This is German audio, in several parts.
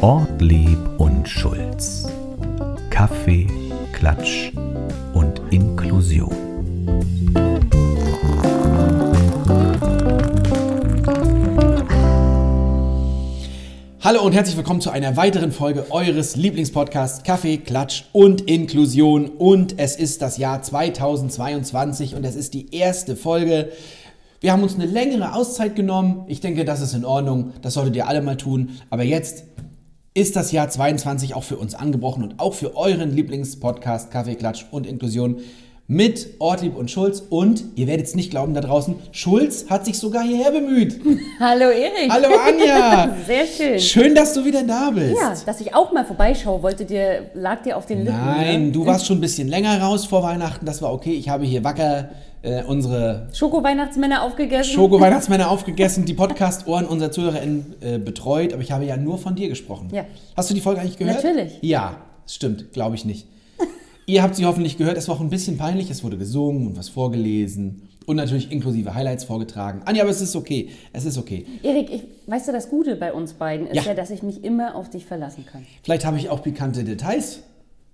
Ortlieb und Schulz. Kaffee, Klatsch und Inklusion. Hallo und herzlich willkommen zu einer weiteren Folge eures Lieblingspodcasts Kaffee, Klatsch und Inklusion. Und es ist das Jahr 2022 und es ist die erste Folge. Wir haben uns eine längere Auszeit genommen. Ich denke, das ist in Ordnung. Das solltet ihr alle mal tun. Aber jetzt ist das Jahr 22 auch für uns angebrochen und auch für euren Lieblingspodcast Kaffee, Klatsch und Inklusion mit Ortlieb und Schulz. Und ihr werdet es nicht glauben da draußen, Schulz hat sich sogar hierher bemüht. Hallo Erik. Hallo Anja. Sehr schön. Schön, dass du wieder da bist. Ja, dass ich auch mal vorbeischaue, wollte dir, lag dir auf den Lippen. Nein, ne? du warst schon ein bisschen länger raus vor Weihnachten. Das war okay. Ich habe hier wacker äh, unsere Schoko-Weihnachtsmänner aufgegessen. Schoko-Weihnachtsmänner aufgegessen, die Podcast-Ohren unserer ZuhörerInnen äh, betreut. Aber ich habe ja nur von dir gesprochen. Ja. Hast du die Folge eigentlich gehört? Natürlich. Ja, stimmt. Glaube ich nicht. Ihr habt sie hoffentlich gehört. Es war auch ein bisschen peinlich. Es wurde gesungen und was vorgelesen. Und natürlich inklusive Highlights vorgetragen. Anja, aber es ist okay. Es ist okay. Erik, ich, weißt du, das Gute bei uns beiden ist Ja. ja. dass ich mich immer auf dich verlassen kann. Vielleicht habe ich auch pikante Details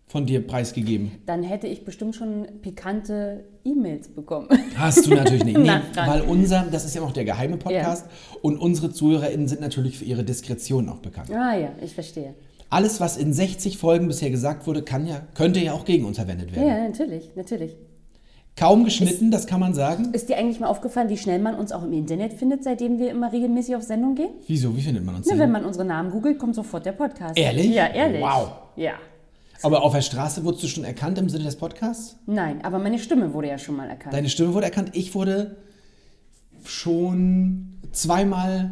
von dir preisgegeben. Dann hätte ich bestimmt schon pikante E-Mails bekommen. Hast du natürlich nicht. Nee, weil unser, das ist ja noch der geheime Podcast und unsere ZuhörerInnen sind natürlich für ihre Diskretion auch bekannt. ah ja, ich verstehe. Alles, was in 60 Folgen bisher gesagt wurde, kann ja, könnte ja auch gegen uns verwendet werden. Ja, natürlich, natürlich. Kaum geschnitten, das kann man sagen. Ist dir eigentlich mal aufgefallen, wie schnell man uns auch im Internet findet, seitdem wir immer regelmäßig auf Sendung gehen? Wieso? Wie findet man uns Na, denn? wenn man unsere Namen googelt, kommt sofort der Podcast. Ehrlich? Ja, ehrlich. Wow. Ja. Aber auf der Straße wurdest du schon erkannt im Sinne des Podcasts? Nein, aber meine Stimme wurde ja schon mal erkannt. Deine Stimme wurde erkannt. Ich wurde schon zweimal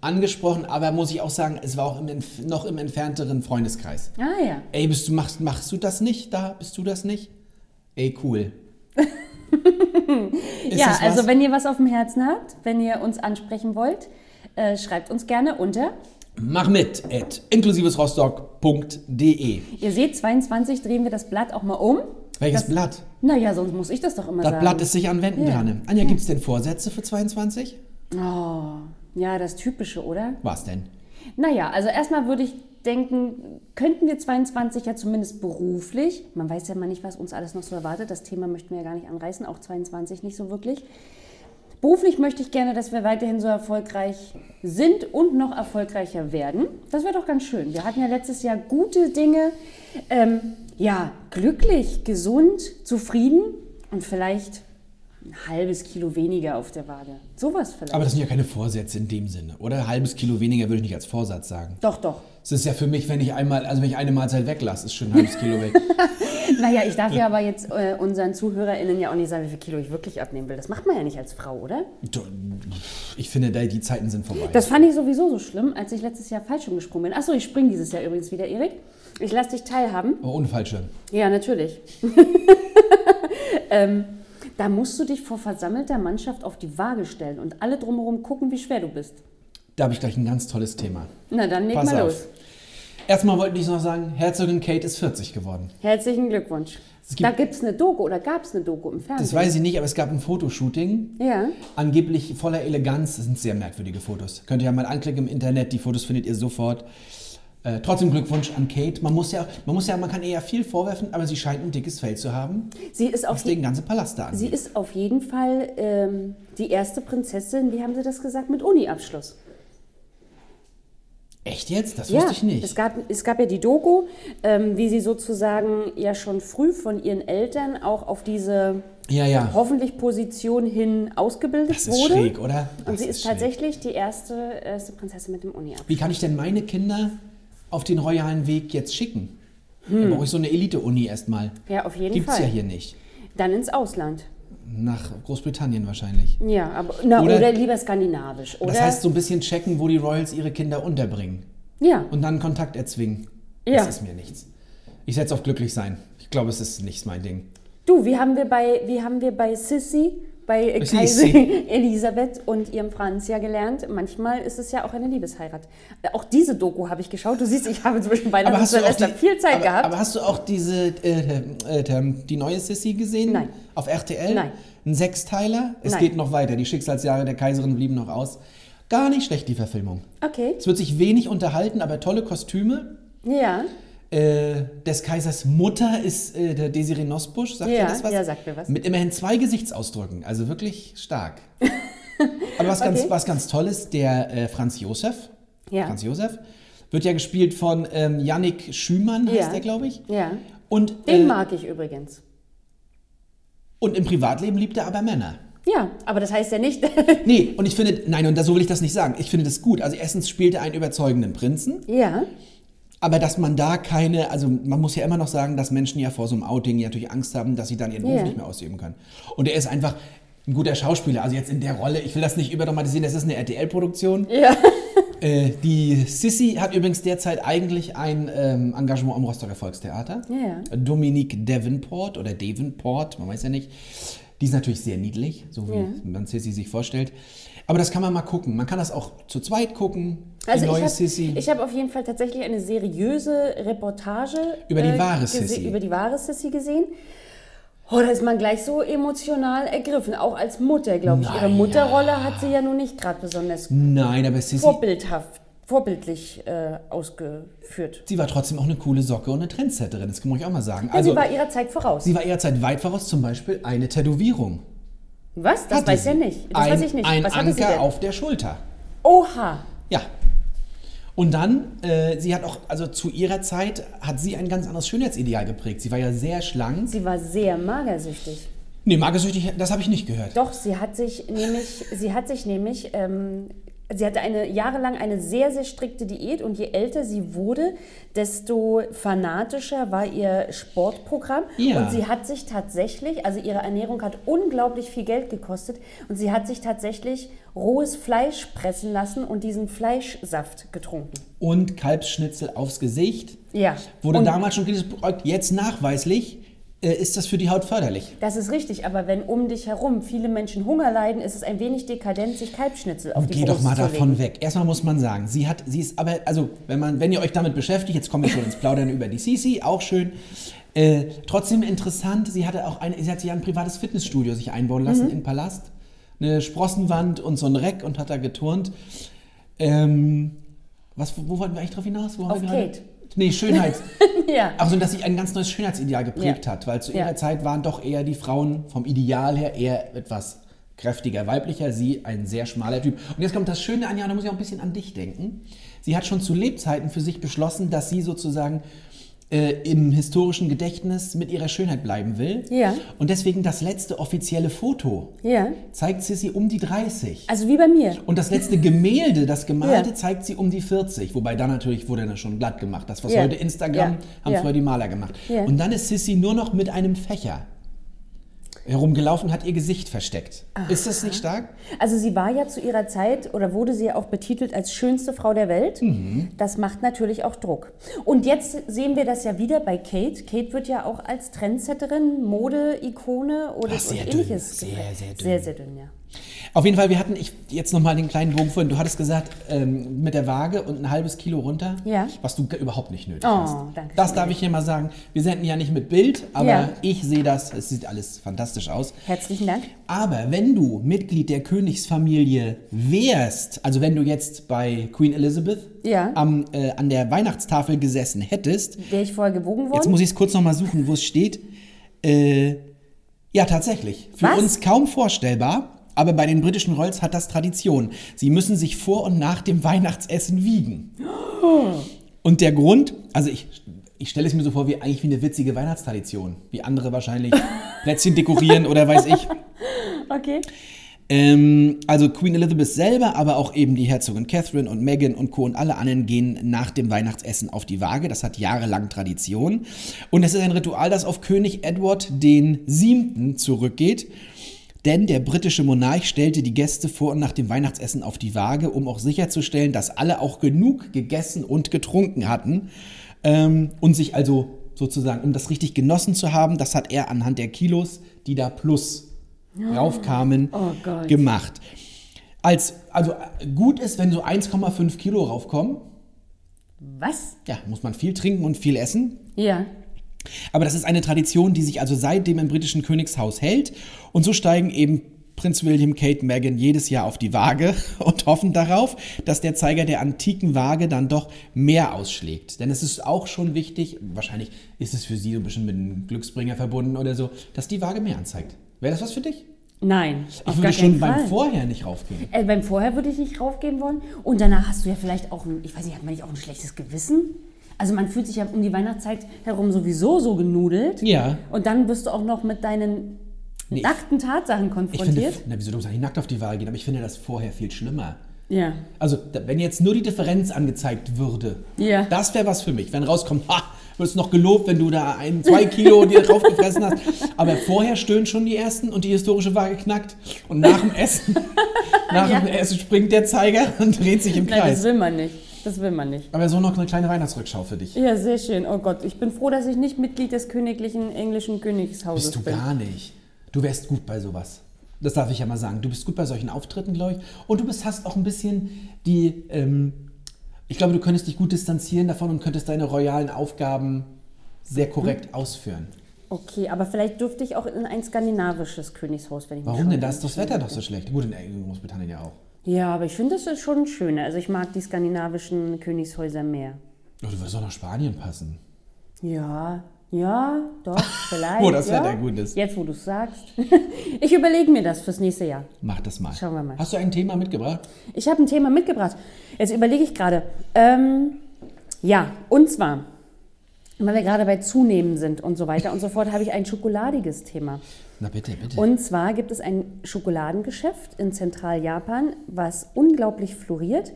angesprochen, aber muss ich auch sagen, es war auch im, noch im entfernteren Freundeskreis. ah ja. Ey, bist du, machst, machst du das nicht da? Bist du das nicht? Ey, cool. Ja, also wenn ihr was auf dem Herzen habt, wenn ihr uns ansprechen wollt, äh, schreibt uns gerne unter. Mach mit at inklusivesrostock.de. Ihr seht, 22 drehen wir das Blatt auch mal um. Welches das, Blatt? Naja, sonst muss ich das doch immer Das sagen. Blatt ist sich an Wänden Ja. dran. Anja, gibt es denn Vorsätze für 22? Oh, ja, das Typische, oder? Was denn? Naja, also erstmal würde ich denken, könnten wir 22 ja zumindest beruflich, man weiß ja mal nicht, was uns alles noch so erwartet, das Thema möchten wir ja gar nicht anreißen, auch 22 nicht so wirklich. Beruflich möchte ich gerne, dass wir weiterhin so erfolgreich sind und noch erfolgreicher werden. Das wäre doch ganz schön. Wir hatten ja letztes Jahr gute Dinge. Ähm, ja, glücklich, gesund, zufrieden und vielleicht ein halbes Kilo weniger auf der Waage. Sowas vielleicht. Aber das sind ja keine Vorsätze in dem Sinne, oder? Ein halbes Kilo weniger würde ich nicht als Vorsatz sagen. doch, doch. Es ist ja für mich, wenn ich einmal, also wenn ich eine Mahlzeit weglasse, ist schon ein halbes Kilo weg. Naja, ich darf ja aber jetzt äh, unseren ZuhörerInnen ja auch nicht sagen, wie viel Kilo ich wirklich abnehmen will. Das macht man ja nicht als Frau, oder? Ich finde, da- die Zeiten sind vorbei. Das fand ich sowieso so schlimm, als ich letztes Jahr Fallschirm gesprungen bin. Achso, ich springe dieses Jahr übrigens wieder, Erik. Ich lasse dich teilhaben. oh, ohne Fallschirm. Ja, natürlich. ähm, da musst du dich vor versammelter Mannschaft auf die Waage stellen und alle drumherum gucken, wie schwer du bist. Da habe ich gleich ein ganz tolles Thema. Na, dann leg Pass mal auf. los. Erstmal wollte ich noch sagen, Herzogin Kate ist 40 geworden. Herzlichen Glückwunsch. Gibt- da gibt es eine Doku oder gab es eine Doku im Fernsehen? Das weiß ich nicht, aber es gab ein Fotoshooting. Ja. Angeblich voller Eleganz. Das sind sehr merkwürdige Fotos. Könnt ihr ja mal anklicken im Internet. Die Fotos findet ihr sofort. Äh, trotzdem Glückwunsch an Kate. Man muss ja, man muss ja, man kann ihr ja viel vorwerfen, aber sie scheint ein dickes Fell zu haben, Sie ist auf was den ganzen Palast da angeht. Sie ist auf jeden Fall ähm, die erste Prinzessin, wie haben Sie das gesagt, mit Uni-Abschluss. Echt jetzt? Das wusste ich nicht. Es gab, es gab ja die Doku, ähm, wie sie sozusagen ja schon früh von ihren Eltern auch auf diese ja, ja. hoffentlich Position hin ausgebildet Das ist wurde. schräg, oder? Und Das sie ist schräg. tatsächlich die erste, erste Prinzessin mit dem Uni-Abschluss. Wie kann ich denn meine Kinder auf den royalen Weg jetzt schicken? Da brauche ich so eine Elite-Uni erstmal. Ja, auf jeden Gibt's Fall. ja hier nicht. Dann ins Ausland. Nach Großbritannien wahrscheinlich. Ja, aber na, Oder- oder, lieber skandinavisch. Oder? Das heißt, so ein bisschen checken, wo die Royals ihre Kinder unterbringen. ja. Und dann Kontakt erzwingen. Ja. Das ist mir nichts. Ich setze auf glücklich sein. Ich glaube, es ist nicht mein Ding. Du, wie haben wir bei, wie haben wir bei Sissy bei Kaiserin Elisabeth und ihrem Franz ja gelernt. Manchmal ist es ja auch eine Liebesheirat. Äh, Auch diese Doku habe ich geschaut. Du siehst, ich habe zwischen Weihnachten und Silvester viel Zeit aber, gehabt. Aber hast du auch diese, äh, äh, die neue Sissy gesehen? Nein. Auf RTL? Nein. Ein Sechsteiler? Es Nein. geht noch weiter. Die Schicksalsjahre der Kaiserin blieben noch aus. Gar nicht schlecht, die Verfilmung. okay. Es wird sich wenig unterhalten, aber tolle Kostüme. Ja. Äh, des Kaisers Mutter ist äh, der Desiree Nosbusch, sagt Ja, ihr das was? ja, sagt mir was. Mit immerhin zwei Gesichtsausdrücken, also wirklich stark. Aber was, ganz, Okay. was ganz Tolles, der äh, Franz Josef, Ja. Franz Josef, wird ja gespielt von ähm, Yannick Schümann, heißt Ja. der, glaube ich. Ja. Und, Den äh, mag ich übrigens. und im Privatleben liebt er aber Männer. Ja, aber das heißt ja nicht. Nee, und ich finde, nein, und da, so will ich das nicht sagen. Ich finde das gut. Also erstens spielt er einen überzeugenden Prinzen. ja. Aber dass man da keine, also man muss ja immer noch sagen, dass Menschen ja vor so einem Outing ja natürlich Angst haben, dass sie dann ihren Beruf Ja. nicht mehr ausüben können. Und er ist einfach ein guter Schauspieler. Also jetzt in der Rolle, ich will das nicht überdramatisieren, das ist eine RTL-Produktion. Ja. Äh, die Sissy hat übrigens derzeit eigentlich ein ähm, Engagement am Rostocker Volkstheater. Ja. Dominique Davenport oder Davenport, man weiß ja nicht. Die ist natürlich sehr niedlich, so wie Ja. man Sissy sich vorstellt. Aber das kann man mal gucken. Man kann das auch zu zweit gucken. Also die neue ich habe hab auf jeden Fall tatsächlich eine seriöse Reportage Über die wahre gese- Sissy. über die wahre Sissy gesehen. Oh, da ist man gleich so emotional ergriffen, auch als Mutter, glaube ich. Ihre Naja. Mutterrolle hat sie ja nun nicht gerade besonders Nein, aber Sissy, vorbildhaft, vorbildlich äh, ausgeführt. sie war trotzdem auch eine coole Socke und eine Trendsetterin, das kann man auch mal sagen. Ja, Also, sie war ihrer Zeit voraus. sie war ihrer Zeit weit voraus, zum Beispiel eine Tätowierung. Was? Das Hatte weiß sie. er nicht. Das ein, weiß ich nicht. Ein Was Anker auf der Schulter. Oha. Ja. Und dann, äh, sie hat auch, also zu ihrer Zeit hat sie ein ganz anderes Schönheitsideal geprägt. Sie war ja sehr schlank. Sie war sehr magersüchtig. Nee, magersüchtig, das habe ich nicht gehört. Doch, sie hat sich nämlich, sie hat sich nämlich, ähm, sie hatte eine jahrelang eine sehr, sehr strikte Diät und je älter sie wurde, desto fanatischer war ihr Sportprogramm. Ja. Und sie hat sich tatsächlich, also ihre Ernährung hat unglaublich viel Geld gekostet und sie hat sich tatsächlich rohes Fleisch pressen lassen und diesen Fleischsaft getrunken. Und Kalbsschnitzel aufs Gesicht. Ja. Wurde und damals schon kritisiert. Jetzt nachweislich ist das für die Haut förderlich. das ist richtig, aber wenn um dich herum viele Menschen Hunger leiden, ist es ein wenig dekadent, sich Kalbschnitzel auf die Geh doch mal davon weg. Erstmal muss man sagen, sie hat, sie ist aber, also wenn man, wenn ihr euch damit beschäftigt, jetzt kommen wir schon ins Plaudern über die Sisi, auch schön. Äh, trotzdem interessant, sie hatte auch eine, sie hat sich ein privates Fitnessstudio sich einbauen lassen Mhm. in Palast. Eine Sprossenwand und so ein Reck und hat da geturnt. Ähm, was, wo wollten wir eigentlich drauf hinaus? Auf wir gerade- Kate. Nee, Schönheit. Ja. Also, dass sich ein ganz neues Schönheitsideal geprägt Ja. hat, weil zu Ja. ihrer Zeit waren doch eher die Frauen vom Ideal her eher etwas kräftiger, weiblicher, sie ein sehr schmaler Typ. Und jetzt kommt das Schöne, Anja, da muss ich auch ein bisschen an dich denken. Sie hat schon zu Lebzeiten für sich beschlossen, dass sie sozusagen äh, im historischen Gedächtnis mit ihrer Schönheit bleiben will. Ja. Und deswegen das letzte offizielle Foto Ja. zeigt Sissy um die 30. Also wie bei mir. Und das letzte Gemälde, das gemalte, Ja. zeigt sie um die 40. Wobei dann natürlich wurde das schon glatt gemacht. Das, was heute Instagram, haben früher die Maler gemacht. Ja. Und dann ist Sissy nur noch mit einem Fächer herumgelaufen, hat ihr Gesicht versteckt. Ist das nicht stark? Also sie war ja zu ihrer Zeit oder wurde sie ja auch betitelt als schönste Frau der Welt. Mhm. Das macht natürlich auch Druck. Und jetzt sehen wir das ja wieder bei Kate. Kate wird ja auch als Trendsetterin, Mode-Ikone oder Ach, sehr und dünn. ähnliches. Sehr, sehr dünn. Sehr, sehr dünn, ja. Auf jeden Fall, wir hatten ich, jetzt nochmal den kleinen Bogen vorhin. Du hattest gesagt, ähm, mit der Waage und ein halbes Kilo runter, Ja. was du überhaupt nicht nötig Oh, hast. danke Das darf ich hier mal sagen. Wir senden ja nicht mit Bild, aber Ja. ich sehe das. Es sieht alles fantastisch aus. Herzlichen Dank. Aber wenn du Mitglied der Königsfamilie wärst, also wenn du jetzt bei Queen Elizabeth Ja. am, äh, an der Weihnachtstafel gesessen hättest, Wäre ich vorher gewogen worden? jetzt muss ich es kurz nochmal suchen, wo es steht. Äh, ja, tatsächlich. Für Was? uns kaum vorstellbar, aber bei den britischen Royals hat das Tradition. Sie müssen sich vor und nach dem Weihnachtsessen wiegen. Und der Grund, also ich, ich stelle es mir so vor, wie eigentlich wie eine witzige Weihnachtstradition. Wie andere wahrscheinlich Plätzchen dekorieren oder weiß ich. okay. Ähm, also Queen Elizabeth selber, aber auch eben die Herzogin Catherine und Meghan und Co. und alle anderen gehen nach dem Weihnachtsessen auf die Waage. Das hat jahrelang Tradition. Und es ist ein Ritual, das auf König Edward den Siebten zurückgeht. Denn der britische Monarch stellte die Gäste vor und nach dem Weihnachtsessen auf die Waage, um auch sicherzustellen, dass alle auch genug gegessen und getrunken hatten. Ähm, und sich also sozusagen, um das richtig genossen zu haben, das hat er anhand der Kilos, die da plus raufkamen, Oh gemacht. Als, also gut ist, wenn so 1,5 Kilo raufkommen. Was? Ja, muss man viel trinken und viel essen. Ja. Aber das ist eine Tradition, die sich also seitdem im britischen Königshaus hält. Und so steigen eben Prinz William, Kate, Meghan jedes Jahr auf die Waage und hoffen darauf, dass der Zeiger der antiken Waage dann doch mehr ausschlägt. Denn es ist auch schon wichtig, wahrscheinlich ist es für Sie so ein bisschen mit einem Glücksbringer verbunden oder so, dass die Waage mehr anzeigt. Wäre das was für dich? Nein. Ich würde schon beim. Vorher nicht raufgehen. Äh, beim Vorher würde ich nicht raufgeben wollen. Und danach hast du ja vielleicht auch ein, ich weiß nicht, hat man nicht auch ein schlechtes Gewissen? Also man fühlt sich ja um die Weihnachtszeit herum sowieso so genudelt. Ja. Und dann wirst du auch noch mit deinen Nee, nackten Tatsachen Ich finde, konfrontiert. na, wieso du musst nicht nackt auf die Waage gehen, aber ich finde das vorher viel schlimmer. ja. Also, wenn jetzt nur die Differenz angezeigt würde, Ja. das wäre was für mich. Wenn rauskommt, ha, wirst noch gelobt, wenn du da ein, zwei Kilo dir drauf gefressen hast. Aber vorher stöhnen schon die ersten und die historische Waage knackt. Und nach dem Essen, nach Ja. dem Essen springt der Zeiger und dreht sich im Nein, das Kreis. will man nicht. Das will man nicht. Aber so noch eine kleine Weihnachtsrückschau für dich. Ja, sehr schön. Oh Gott, ich bin froh, dass ich nicht Mitglied des königlichen englischen Königshauses Bist du bin. gar nicht. Du wärst gut bei sowas. Das darf ich ja mal sagen. Du bist gut bei solchen Auftritten, glaube ich. Und du bist, hast auch ein bisschen die. Ähm, ich glaube, du könntest dich gut distanzieren davon und könntest deine royalen Aufgaben sehr korrekt ausführen. Okay, aber vielleicht dürfte ich auch in ein skandinavisches Königshaus, wenn ich Warum denn? Da ist das Wetter doch so schlecht. Gut, in Großbritannien ja auch. Ja, aber ich finde, das ist schon schöner. Also ich mag die skandinavischen Königshäuser mehr. Oh, du wirst doch nach Spanien passen. Ja, ja, doch, vielleicht. Wo das ja. Wetter gut ist. Jetzt, wo du es sagst. ich überlege mir das fürs nächste Jahr. Mach das mal. Schauen wir mal. Hast du ein Thema mitgebracht? Ich habe ein Thema mitgebracht. Jetzt überlege ich gerade. Ähm, ja, und zwar, weil wir gerade bei Zunehmen sind und so weiter und so fort, habe ich ein schokoladiges Thema. Na bitte, bitte. Und zwar gibt es ein Schokoladengeschäft in Zentraljapan, was unglaublich floriert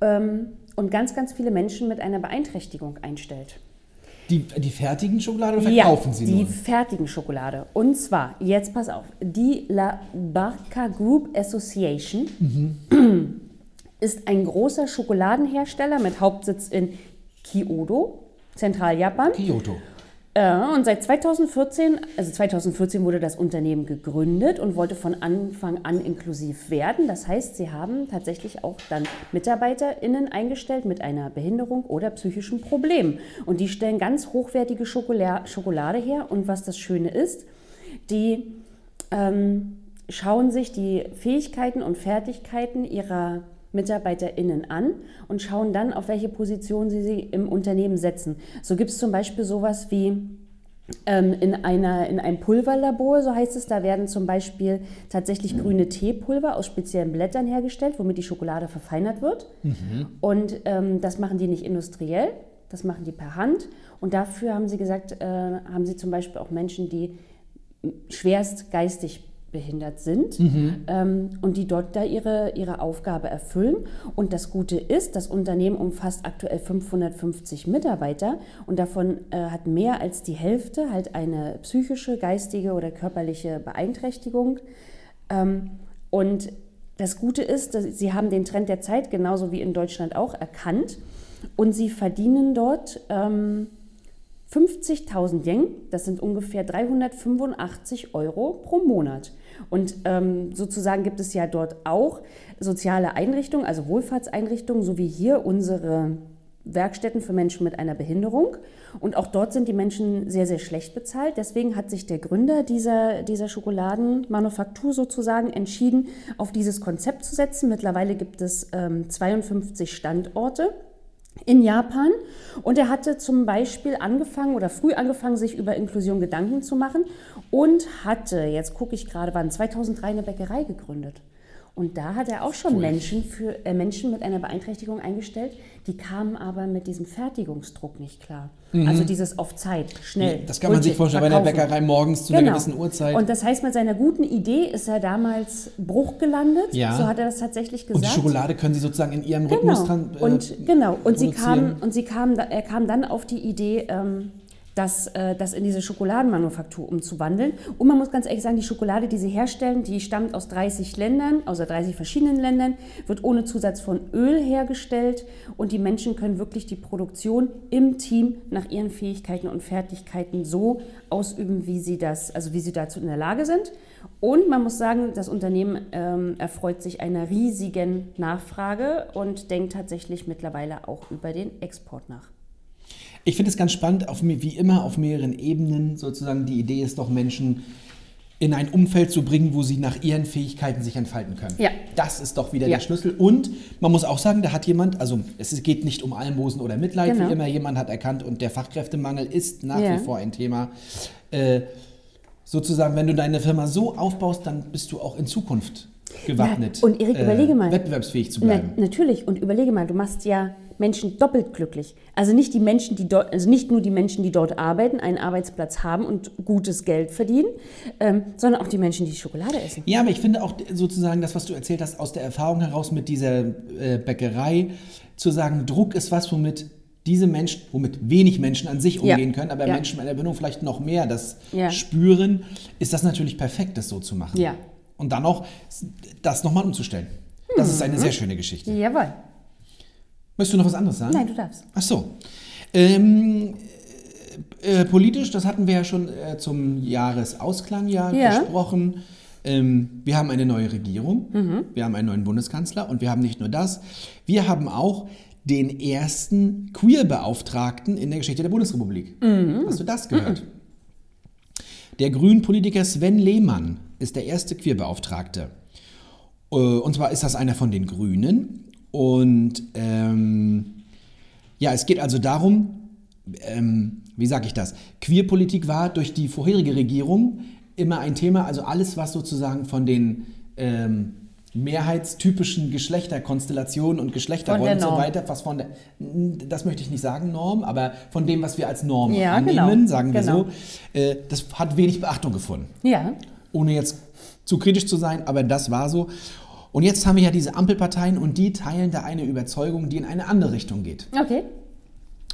ähm, und ganz, ganz viele Menschen mit einer Beeinträchtigung einstellt. die, die fertigen Schokolade oder verkaufen sie die nur? fertigen Schokolade. Und zwar, jetzt pass auf, die La Barca Group Association Mhm. ist ein großer Schokoladenhersteller mit Hauptsitz in Kyoto, Zentraljapan. Kyoto. Äh, und seit 2014, also 2014 wurde das Unternehmen gegründet und wollte von Anfang an inklusiv werden. Das heißt, sie haben tatsächlich auch dann MitarbeiterInnen eingestellt mit einer Behinderung oder psychischen Problem. Und die stellen ganz hochwertige Schokola Schokolade her. Und was das Schöne ist, die ähm, schauen sich die Fähigkeiten und Fertigkeiten ihrer MitarbeiterInnen an und schauen dann, auf welche Position sie sie im Unternehmen setzen. So gibt es zum Beispiel sowas wie ähm, in, einer, in einem Pulverlabor, so heißt es, da werden zum Beispiel tatsächlich grüne Teepulver aus speziellen Blättern hergestellt, womit die Schokolade verfeinert wird. Und ähm, das machen die nicht industriell, das machen die per Hand. Und dafür haben sie gesagt, äh, haben sie zum Beispiel auch Menschen, die schwerst geistig behindert sind ähm, und die dort da ihre, ihre Aufgabe erfüllen. Und das Gute ist, das Unternehmen umfasst aktuell 550 Mitarbeiter und davon äh, hat mehr als die Hälfte halt eine psychische, geistige oder körperliche Beeinträchtigung. Ähm, und das Gute ist, dass sie haben den Trend der Zeit genauso wie in Deutschland auch erkannt und sie verdienen dort ähm, 50.000 Yen, das sind ungefähr 385 Euro pro Monat. Und ähm, sozusagen gibt es ja dort auch soziale Einrichtungen, also Wohlfahrtseinrichtungen, so wie hier unsere Werkstätten für Menschen mit einer Behinderung. Und auch dort sind die Menschen sehr, sehr schlecht bezahlt. Deswegen hat sich der Gründer dieser, dieser Schokoladenmanufaktur sozusagen entschieden, auf dieses Konzept zu setzen. Mittlerweile gibt es ähm, 52 Standorte in Japan. Und er hatte zum Beispiel angefangen oder früh angefangen, sich über Inklusion Gedanken zu machen und hatte, jetzt gucke ich gerade, wann 2003 eine Bäckerei gegründet. Und da hat er auch schon Menschen, für, äh, Menschen mit einer Beeinträchtigung eingestellt, die kamen aber mit diesem Fertigungsdruck nicht klar. Also dieses auf Zeit, schnell. Mhm. Das kann man sich Brötchen vorstellen bei der verkaufen. Bäckerei morgens zu einer Genau. gewissen Uhrzeit. Und das heißt, mit seiner guten Idee ist er damals Bruch gelandet. Ja. So hat er das tatsächlich gesagt. Und die Schokolade können sie sozusagen in ihrem Rhythmus Genau. dran, äh, und genau. Und sie produzieren. kam und sie kam, da- er kam dann auf die Idee, ähm, das, äh, das in diese Schokoladenmanufaktur umzuwandeln. Und man muss ganz ehrlich sagen, die Schokolade, die sie herstellen, die stammt aus 30 Ländern, aus 30 verschiedenen Ländern, wird ohne Zusatz von Öl hergestellt und die Menschen können wirklich die Produktion im Team nach ihren Fähigkeiten und Fertigkeiten so ausüben, wie sie das, also wie sie dazu in der Lage sind. Und man muss sagen, das Unternehmen ähm, erfreut sich einer riesigen Nachfrage und denkt tatsächlich mittlerweile auch über den Export nach. Ich finde es ganz spannend, auf, wie immer auf mehreren Ebenen sozusagen. Die Idee ist doch, Menschen in ein Umfeld zu bringen, wo sie nach ihren Fähigkeiten sich entfalten können. Ja. Das ist doch wieder Ja. der Schlüssel. Und man muss auch sagen, da hat jemand, also es geht nicht um Almosen oder Mitleid, Genau. wie immer, jemand hat erkannt und der Fachkräftemangel ist nach Ja. wie vor ein Thema. Äh, sozusagen, wenn du deine Firma so aufbaust, dann bist du auch in Zukunft gewappnet, Ja, und Erik, überlege mal. wettbewerbsfähig zu Na, bleiben. natürlich, und überlege mal, du machst ja Menschen doppelt glücklich. Also nicht die Menschen, die dort, also nicht nur die Menschen, die dort arbeiten, einen Arbeitsplatz haben und gutes Geld verdienen, ähm, sondern auch die Menschen, die Schokolade essen. Ja, aber ich finde auch sozusagen das, was du erzählt hast, aus der Erfahrung heraus mit dieser äh, Bäckerei, zu sagen, Druck ist was, womit diese Menschen, womit wenig Menschen an sich Ja. umgehen können, aber Ja. Menschen mit einer Bindung vielleicht noch mehr das Ja. spüren, ist das natürlich perfekt, das so zu machen. Ja. Und dann auch das nochmal umzustellen. Das ist Mhm. eine sehr schöne Geschichte. Jawohl. Möchtest du noch was anderes sagen? Nein, du darfst. Ach so. Ähm, äh, politisch, das hatten wir ja schon äh, zum Jahresausklangjahr Ja. gesprochen. Ähm, wir haben eine neue Regierung, wir haben einen neuen Bundeskanzler und wir haben nicht nur das, wir haben auch den ersten Queer-Beauftragten in der Geschichte der Bundesrepublik. Hast du das gehört? Der Grünen-Politiker Sven Lehmann ist der erste Queer-Beauftragte. Äh, Und zwar ist das einer von den Grünen. Und ähm, ja, es geht also darum, ähm, wie sage ich das? Queerpolitik war durch die vorherige Regierung immer ein Thema, also alles, was sozusagen von den ähm, mehrheitstypischen Geschlechterkonstellationen und Geschlechterrollen und so weiter, was von der, das möchte ich nicht sagen Norm, aber von dem, was wir als Norm Ja, annehmen, genau, sagen wir genau. so, äh, das hat wenig Beachtung gefunden Ja. ohne jetzt zu kritisch zu sein, aber das war so. Und jetzt haben wir ja diese Ampelparteien und die teilen da eine Überzeugung, die in eine andere Richtung geht. Okay.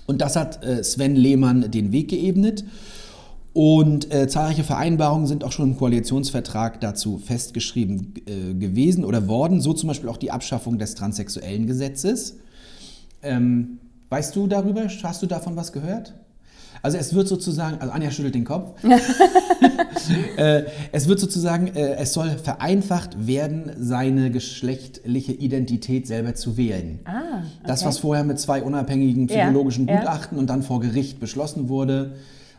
Und das hat äh, Sven Lehmann den Weg geebnet. Und äh, zahlreiche Vereinbarungen sind auch schon im Koalitionsvertrag dazu festgeschrieben äh, gewesen oder worden. So zum Beispiel auch die Abschaffung des transsexuellen Gesetzes. Ähm, weißt du darüber? Hast du davon was gehört? Also es wird sozusagen, also Anja schüttelt den Kopf. äh, es wird sozusagen, äh, es soll vereinfacht werden, seine geschlechtliche Identität selber zu wählen. Ah, Das, okay. was vorher mit zwei unabhängigen Ja, psychologischen ja. Gutachten und dann vor Gericht beschlossen wurde,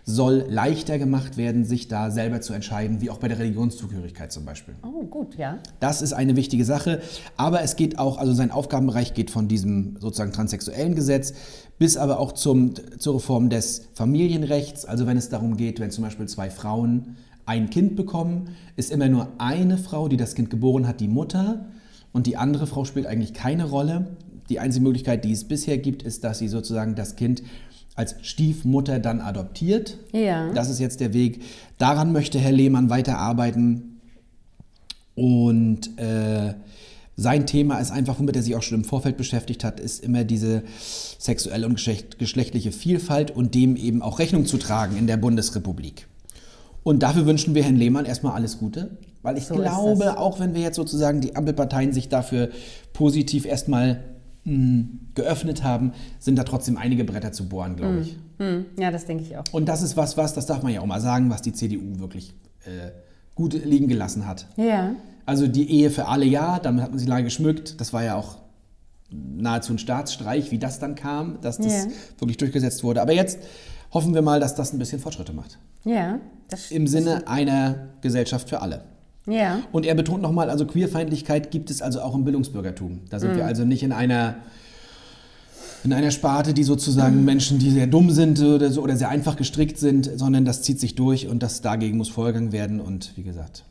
soll leichter gemacht werden, sich da selber zu entscheiden, wie auch bei der Religionszugehörigkeit zum Beispiel. Oh, gut, ja. Das ist eine wichtige Sache. Aber es geht auch, also sein Aufgabenbereich geht von diesem sozusagen transsexuellen Gesetz bis aber auch zum, zur Reform des Familienrechts. Also wenn es darum geht, wenn zum Beispiel zwei Frauen ein Kind bekommen, ist immer nur eine Frau, die das Kind geboren hat, die Mutter. Und die andere Frau spielt eigentlich keine Rolle. Die einzige Möglichkeit, die es bisher gibt, ist, dass sie sozusagen das Kind als Stiefmutter dann adoptiert. Ja. Das ist jetzt der Weg. Daran möchte Herr Lehmann weiterarbeiten. Und äh, sein Thema ist einfach, womit er sich auch schon im Vorfeld beschäftigt hat, ist immer diese sexuelle und geschlecht, geschlechtliche Vielfalt und dem eben auch Rechnung zu tragen in der Bundesrepublik. Und dafür wünschen wir Herrn Lehmann erstmal alles Gute, weil ich So glaube, auch wenn wir jetzt sozusagen die Ampelparteien sich dafür positiv erstmal geöffnet haben, sind da trotzdem einige Bretter zu bohren, glaube ich. Hm, ja, das denke ich auch. Und das ist was, was, das darf man ja auch mal sagen, was die CDU wirklich äh, gut liegen gelassen hat. Ja. Also die Ehe für alle ja, damit hat man sich lange geschmückt. Das war ja auch nahezu ein Staatsstreich, wie das dann kam, dass das Ja. wirklich durchgesetzt wurde. Aber jetzt hoffen wir mal, dass das ein bisschen Fortschritte macht. Ja. Das Im Sinne einer Gesellschaft für alle. Ja. Und er betont nochmal, also Queerfeindlichkeit gibt es also auch im Bildungsbürgertum. Da Mhm. sind wir also nicht in einer, in einer Sparte, die sozusagen Menschen, die sehr dumm sind oder, so, oder sehr einfach gestrickt sind, sondern das zieht sich durch und das dagegen muss vorgegangen werden. Und wie gesagt,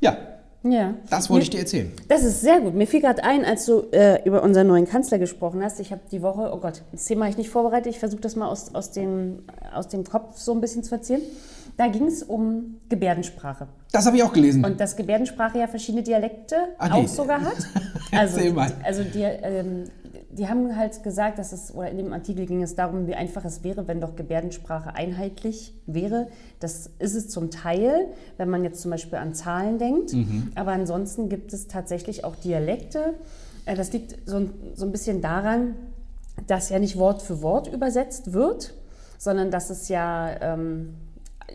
ja, Ja. das wollte ich dir erzählen. Das ist sehr gut. Mir fiel gerade ein, als du äh, über unseren neuen Kanzler gesprochen hast. Ich habe die Woche, oh Gott, das Thema habe ich nicht vorbereitet. Ich versuche das mal aus, aus, dem, aus dem Kopf so ein bisschen zu erzählen. Da ging es um Gebärdensprache. Das habe ich auch gelesen. Und dass Gebärdensprache ja verschiedene Dialekte nee. auch sogar hat. Also, also die, ähm, die haben halt gesagt, dass es, oder in dem Artikel ging es darum, wie einfach es wäre, wenn doch Gebärdensprache einheitlich wäre. Das ist es zum Teil, wenn man jetzt zum Beispiel an Zahlen denkt. Aber ansonsten gibt es tatsächlich auch Dialekte. Äh, Das liegt so, ein- so ein bisschen daran, dass ja nicht Wort für Wort übersetzt wird, sondern dass es ja, ähm,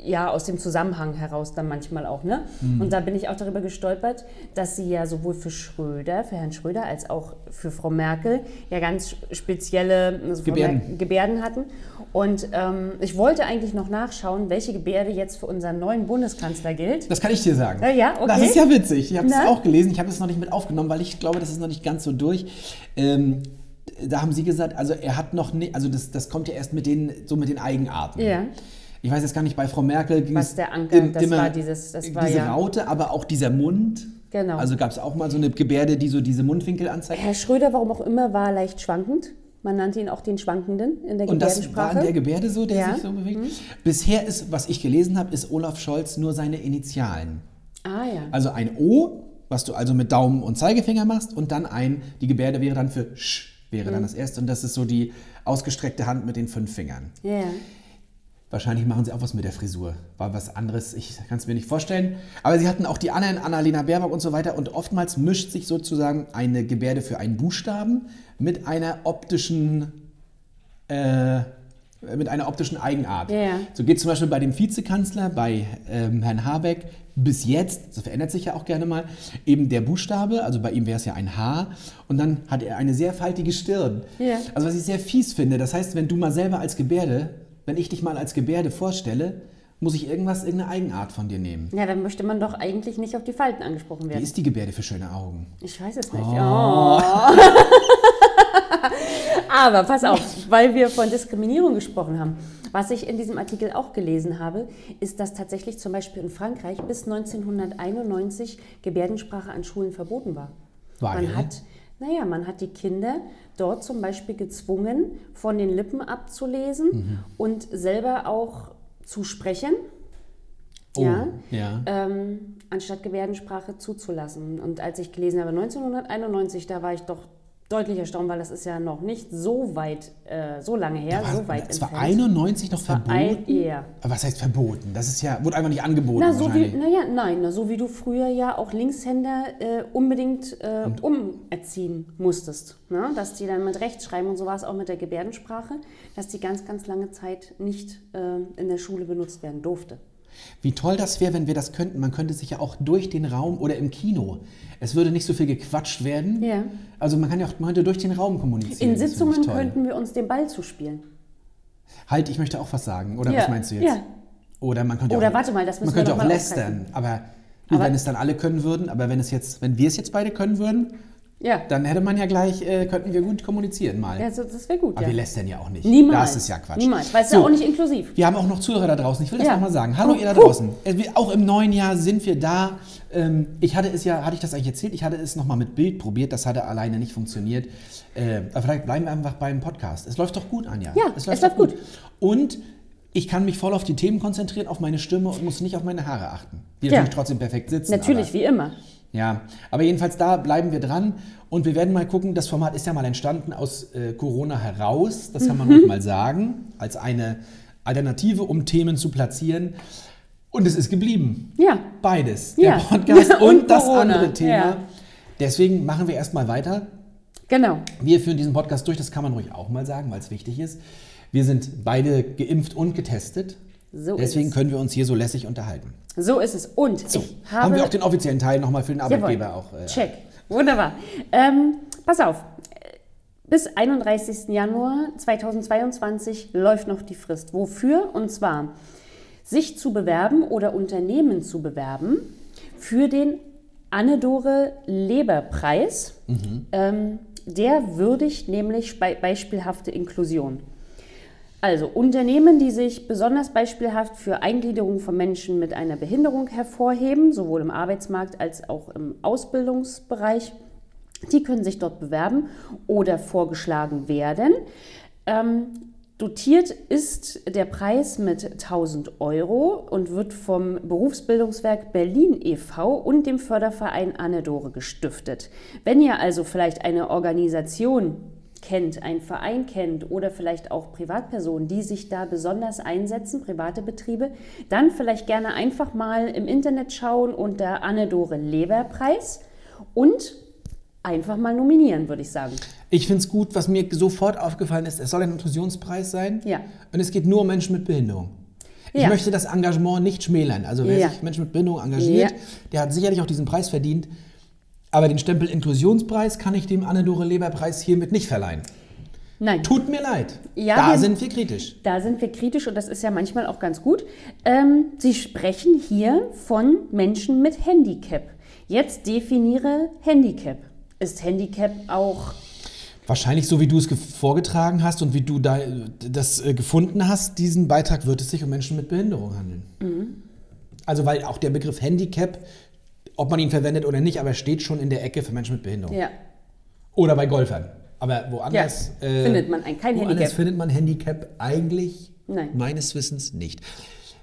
ja aus dem Zusammenhang heraus dann manchmal auch. Ne? Und da bin ich auch darüber gestolpert, dass sie ja sowohl für Schröder, für Herrn Schröder, als auch für Frau Merkel ja ganz spezielle also Gebärden. Gebärden hatten. Und ähm, ich wollte eigentlich noch nachschauen, welche Gebärde jetzt für unseren neuen Bundeskanzler gilt. Das kann ich dir sagen. Ja, ja, okay. Das ist ja witzig. Ich habe es auch gelesen. Ich habe es noch nicht mit aufgenommen, weil ich glaube, das ist noch nicht ganz so durch. Ähm, da haben Sie gesagt, also er hat noch nicht, also das, das kommt ja erst mit den, so mit den Eigenarten. Ja. Ich weiß jetzt gar nicht, bei Frau Merkel ging Was es der Anker, im- das immer war dieses- das war diese ja- Raute, aber auch dieser Mund. Genau. Also gab es auch mal so eine Gebärde, die so diese Mundwinkel anzeigt. Herr Schröder, warum auch immer, war leicht schwankend. Man nannte ihn auch den Schwankenden in der Und das war Gebärdensprache. an der Gebärde so, der Ja. Mhm. sich so bewegt. Bisher ist, was ich gelesen habe, ist Olaf Scholz nur seine Initialen. ah ja. Also ein O, was du also mit Daumen und Zeigefinger machst, und dann ein, die Gebärde wäre dann für Sch, wäre Mhm. dann das erste. Und das ist so die ausgestreckte Hand mit den fünf Fingern. ja. Wahrscheinlich machen sie auch was mit der Frisur. War was anderes, ich kann es mir nicht vorstellen. Aber sie hatten auch die anderen, Annalena Baerbock und so weiter. Und oftmals mischt sich sozusagen eine Gebärde für einen Buchstaben mit einer optischen, äh, mit einer optischen Eigenart. Ja. So geht zum Beispiel bei dem Vizekanzler, bei ähm, Herrn Habeck, bis jetzt, das verändert sich ja auch gerne mal, eben der Buchstabe, also bei ihm wäre es ja ein H, und dann hat er eine sehr faltige Stirn. Ja. Also was ich sehr fies finde, das heißt, wenn du mal selber als Gebärde, wenn ich dich mal als Gebärde vorstelle, muss ich irgendwas, irgendeine Eigenart von dir nehmen. Ja, dann möchte man doch eigentlich nicht auf die Falten angesprochen Wie werden. ist die Gebärde für schöne Augen? Ich weiß es nicht. Oh. Aber pass auf, weil wir von Diskriminierung gesprochen haben. Was ich in diesem Artikel auch gelesen habe, ist, dass tatsächlich zum Beispiel in Frankreich bis 1991 Gebärdensprache an Schulen verboten war. Weil? Man hat, naja, man hat die Kinder dort zum Beispiel gezwungen, von den Lippen abzulesen Mhm. und selber auch zu sprechen. Oh, Ja. ja. Ähm, anstatt Gebärdensprache zuzulassen. Und als ich gelesen habe, 1991, da war ich doch deutlich erstaunt, weil das ist ja noch nicht so weit, äh, so lange her, War- so weit es war entfernt. 91 noch ein- verboten? ja. Aber was heißt verboten? Das ist ja, wurde einfach nicht angeboten Na, so wie, wahrscheinlich. naja, nein, na, so wie du früher ja auch Linkshänder äh, unbedingt äh, umerziehen musstest. Ne? Dass die dann mit Rechtschreiben und so war es auch mit der Gebärdensprache, dass die ganz, ganz lange Zeit nicht äh, in der Schule benutzt werden durfte. Wie toll das wäre, wenn wir das könnten. Man könnte sich ja auch durch den Raum oder im Kino. Es würde nicht so viel gequatscht werden. Ja. Also man kann ja auch man könnte durch den Raum kommunizieren. In Sitzungen könnten wir uns den Ball zuspielen. Halt, ich möchte auch was sagen. Oder Ja, was meinst du jetzt? ja. Oder man könnte Oder auch, warte mal, das müssen man könnte wir auch mal lästern. Aber, Aber- wenn es dann alle können würden. Aber wenn es jetzt, wenn wir es jetzt beide können würden, Ja, dann hätte man ja gleich, äh, könnten wir gut kommunizieren mal. ja so, das wäre gut. Aber ja. wir lästern ja auch nicht. Niemals. Das ist ja Quatsch. Niemals, weil es ist So. ja auch nicht inklusiv. Wir haben auch noch Zuhörer da draußen. Ich will das Ja. nochmal sagen. Hallo Huh, ihr da draußen. Äh, Auch im neuen Jahr sind wir da. Ähm, Ich hatte es ja, hatte ich das eigentlich erzählt? Ich hatte es nochmal mit Bild probiert. Das hatte alleine nicht funktioniert. Äh, Aber vielleicht bleiben wir einfach beim Podcast. Es läuft doch gut, Anja. Ja, es läuft doch gut. Und ich kann mich voll auf die Themen konzentrieren, auf meine Stimme und muss nicht auf meine Haare achten. Die Ja. natürlich trotzdem perfekt sitzen. Natürlich, wie immer. Ja, aber jedenfalls da bleiben wir dran und wir werden mal gucken, das Format ist ja mal entstanden aus äh, Corona heraus, das kann man Mhm. ruhig mal sagen, als eine Alternative, um Themen zu platzieren. Und es ist geblieben. Ja. Beides, Ja. der Podcast und, Und das andere Thema. ja. Deswegen machen wir erstmal weiter. Genau. Wir führen diesen Podcast durch, das kann man ruhig auch mal sagen, weil es wichtig ist. Wir sind beide geimpft und getestet. So Deswegen es. können wir uns hier so lässig unterhalten. So ist es. Und So, ich haben habe wir auch den offiziellen Teil nochmal für den Arbeitgeber Jawohl. auch. äh, Check. Wunderbar. Ähm, pass auf. Bis 31. Januar 2022 läuft noch die Frist. Wofür? Und zwar sich zu bewerben oder Unternehmen zu bewerben für den Annedore Leberpreis. Ähm, der würdigt nämlich bei beispielhafte Inklusion. Also Unternehmen, die sich besonders beispielhaft für Eingliederung von Menschen mit einer Behinderung hervorheben, sowohl im Arbeitsmarkt als auch im Ausbildungsbereich, die können sich dort bewerben oder vorgeschlagen werden. Ähm, dotiert ist der Preis mit 1000 Euro und wird vom Berufsbildungswerk Berlin e.V. und dem Förderverein Annedore gestiftet. Wenn ihr also vielleicht eine Organisation kennt, einen Verein kennt oder vielleicht auch Privatpersonen, die sich da besonders einsetzen, private Betriebe, dann vielleicht gerne einfach mal im Internet schauen unter Anne-Dore Leberpreis und einfach mal nominieren, würde ich sagen. Ich finde es gut, was mir sofort aufgefallen ist, es soll ein Inklusionspreis sein Ja. und es geht nur um Menschen mit Behinderung. Ich Ja. möchte das Engagement nicht schmälern. Also wer Ja. sich Menschen mit Behinderung engagiert, der hat sicherlich auch diesen Preis verdient. Aber den Stempel Inklusionspreis kann ich dem Anne-Dore Leber-Preis hiermit nicht verleihen. Nein. Tut mir leid. Ja, da wir- sind wir kritisch. Da sind wir kritisch und das ist ja manchmal auch ganz gut. Ähm, Sie sprechen hier von Menschen mit Handicap. Jetzt definiere Handicap. Ist Handicap auch Wahrscheinlich so, wie du es ge- vorgetragen hast und wie du da, das äh, gefunden hast, diesen Beitrag wird es sich um Menschen mit Behinderung handeln. Mhm. Also weil auch der Begriff Handicap, ob man ihn verwendet oder nicht, aber steht schon in der Ecke für Menschen mit Behinderung. ja, Oder bei Golfern. Aber woanders Ja, äh, findet man ein- kein woanders Handicap. findet man Handicap eigentlich Nein. meines Wissens nicht.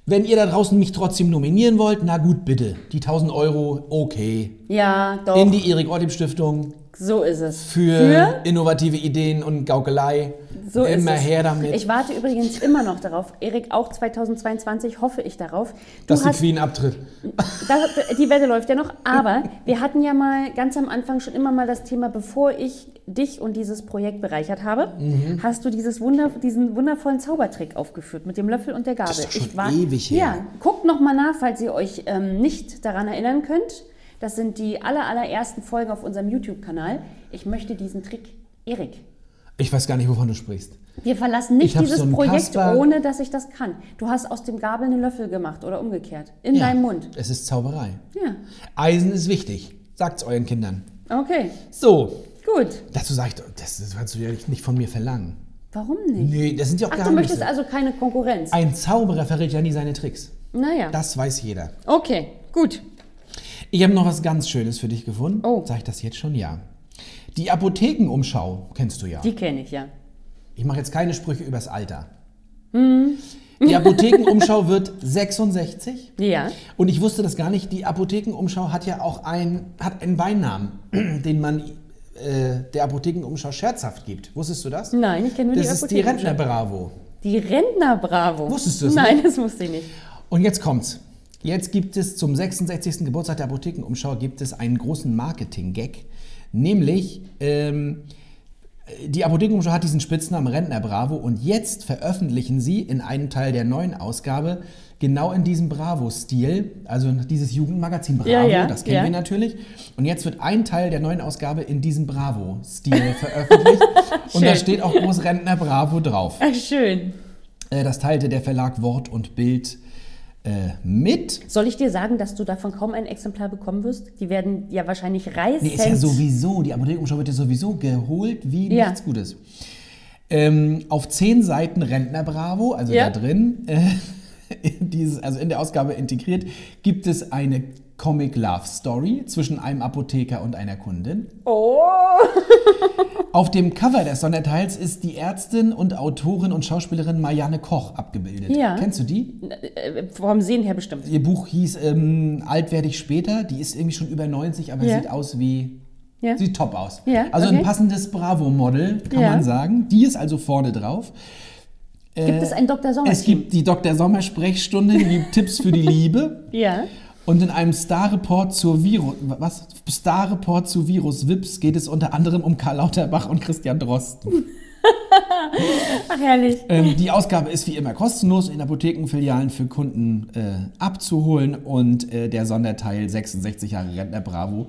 Wenn ihr da draußen mich trotzdem nominieren wollt, na gut, bitte. Die 1000 Euro, okay. ja, doch. In die Erik Ortim Stiftung so ist es. für, innovative Ideen und Gaukelei. So Immer her damit. Ich warte übrigens immer noch darauf. Erik, auch 2022 hoffe ich darauf. Du dass die hast, Queen abtritt. da, die Wette läuft ja noch, aber wir hatten ja mal ganz am Anfang schon immer mal das Thema, bevor ich dich und dieses Projekt bereichert habe, Mhm. hast du dieses Wunder, diesen wundervollen Zaubertrick aufgeführt mit dem Löffel und der Gabel. Das ist doch schon ich war, ewig her. Ja, guckt noch mal nach, falls ihr euch ähm, nicht daran erinnern könnt. Das sind die aller, allerersten Folgen auf unserem YouTube-Kanal. Ich möchte diesen Trick, Erik, Ich weiß gar nicht, wovon du sprichst. wir verlassen nicht dieses so Projekt, Kasper- ohne dass ich das kann. Du hast aus dem Gabel einen Löffel gemacht oder umgekehrt. In Ja, deinem Mund. Es ist Zauberei. Ja. Eisen ist wichtig. Sagt's euren Kindern. Okay, So, gut. dazu sag ich, das, das kannst du ja nicht von mir verlangen. Warum nicht? Nee, das sind ja auch Ach, du Geheimnisse. möchtest also keine Konkurrenz. Ein Zauberer verrät ja nie seine Tricks. Naja. Das weiß jeder. Okay, gut. Ich habe noch was ganz Schönes für dich gefunden. Oh. Sag ich das jetzt schon? Ja. Die Apothekenumschau kennst du ja. Die kenne ich ja. Ich mache jetzt keine Sprüche übers Alter. Hm. Die Apothekenumschau wird 66. Ja. Und ich wusste das gar nicht. Die Apothekenumschau hat ja auch ein, hat einen Beinamen, den man äh, der Apothekenumschau scherzhaft gibt. Wusstest du das? Nein, ich kenne nur Das die ist die Apotheken. Rentner-Bravo. Die Rentner Bravo. Wusstest du das Nein, das wusste ich nicht. Und jetzt kommt's. Jetzt gibt es zum 66. Geburtstag der Apothekenumschau gibt es einen großen Marketing-Gag. Nämlich, ähm, die Apothekenumschau hat diesen Spitznamen Rentner Bravo und jetzt veröffentlichen sie in einem Teil der neuen Ausgabe genau in diesem Bravo-Stil, also dieses Jugendmagazin Bravo, Ja, ja, das kennen ja. wir natürlich. Und jetzt wird ein Teil der neuen Ausgabe in diesem Bravo-Stil veröffentlicht und da steht auch groß Rentner Bravo drauf. Ach, schön. Äh, Das teilte der Verlag Wort und Bild mit. Soll ich dir sagen, dass du davon kaum ein Exemplar bekommen wirst? Die werden ja wahrscheinlich reißend. Nee, ist ja sowieso, die Apothekenumschau wird ja sowieso geholt wie Ja. nichts Gutes. Ähm, auf zehn Seiten Rentner Bravo, also Ja. da drin, äh, in dieses, also in der Ausgabe integriert, gibt es eine Comic Love Story zwischen einem Apotheker und einer Kundin. Oh! Auf dem Cover des Sonderteils ist die Ärztin und Autorin und Schauspielerin Marianne Koch abgebildet. Ja. Kennst du die? Äh, Vom Sehen her bestimmt. Ihr Buch hieß ähm, Alt werde ich später. Die ist irgendwie schon über 90, aber Ja. sieht aus wie. Ja. Sieht top aus. Ja, also okay. ein passendes Bravo-Model, kann Ja. man sagen. Die ist also vorne drauf. Gibt es ein Dr. Sommer? Es gibt die Dr. Sommer Sprechstunde, die Tipps für die Liebe. Ja. Und in einem Star-Report zur Virus, was? Star-Report zu Virus-Vips geht es unter anderem um Karl Lauterbach und Christian Drosten. Ach, herrlich. Ähm, die Ausgabe ist wie immer kostenlos in Apothekenfilialen für Kunden äh, abzuholen und äh, der Sonderteil 66 Jahre Rentner Bravo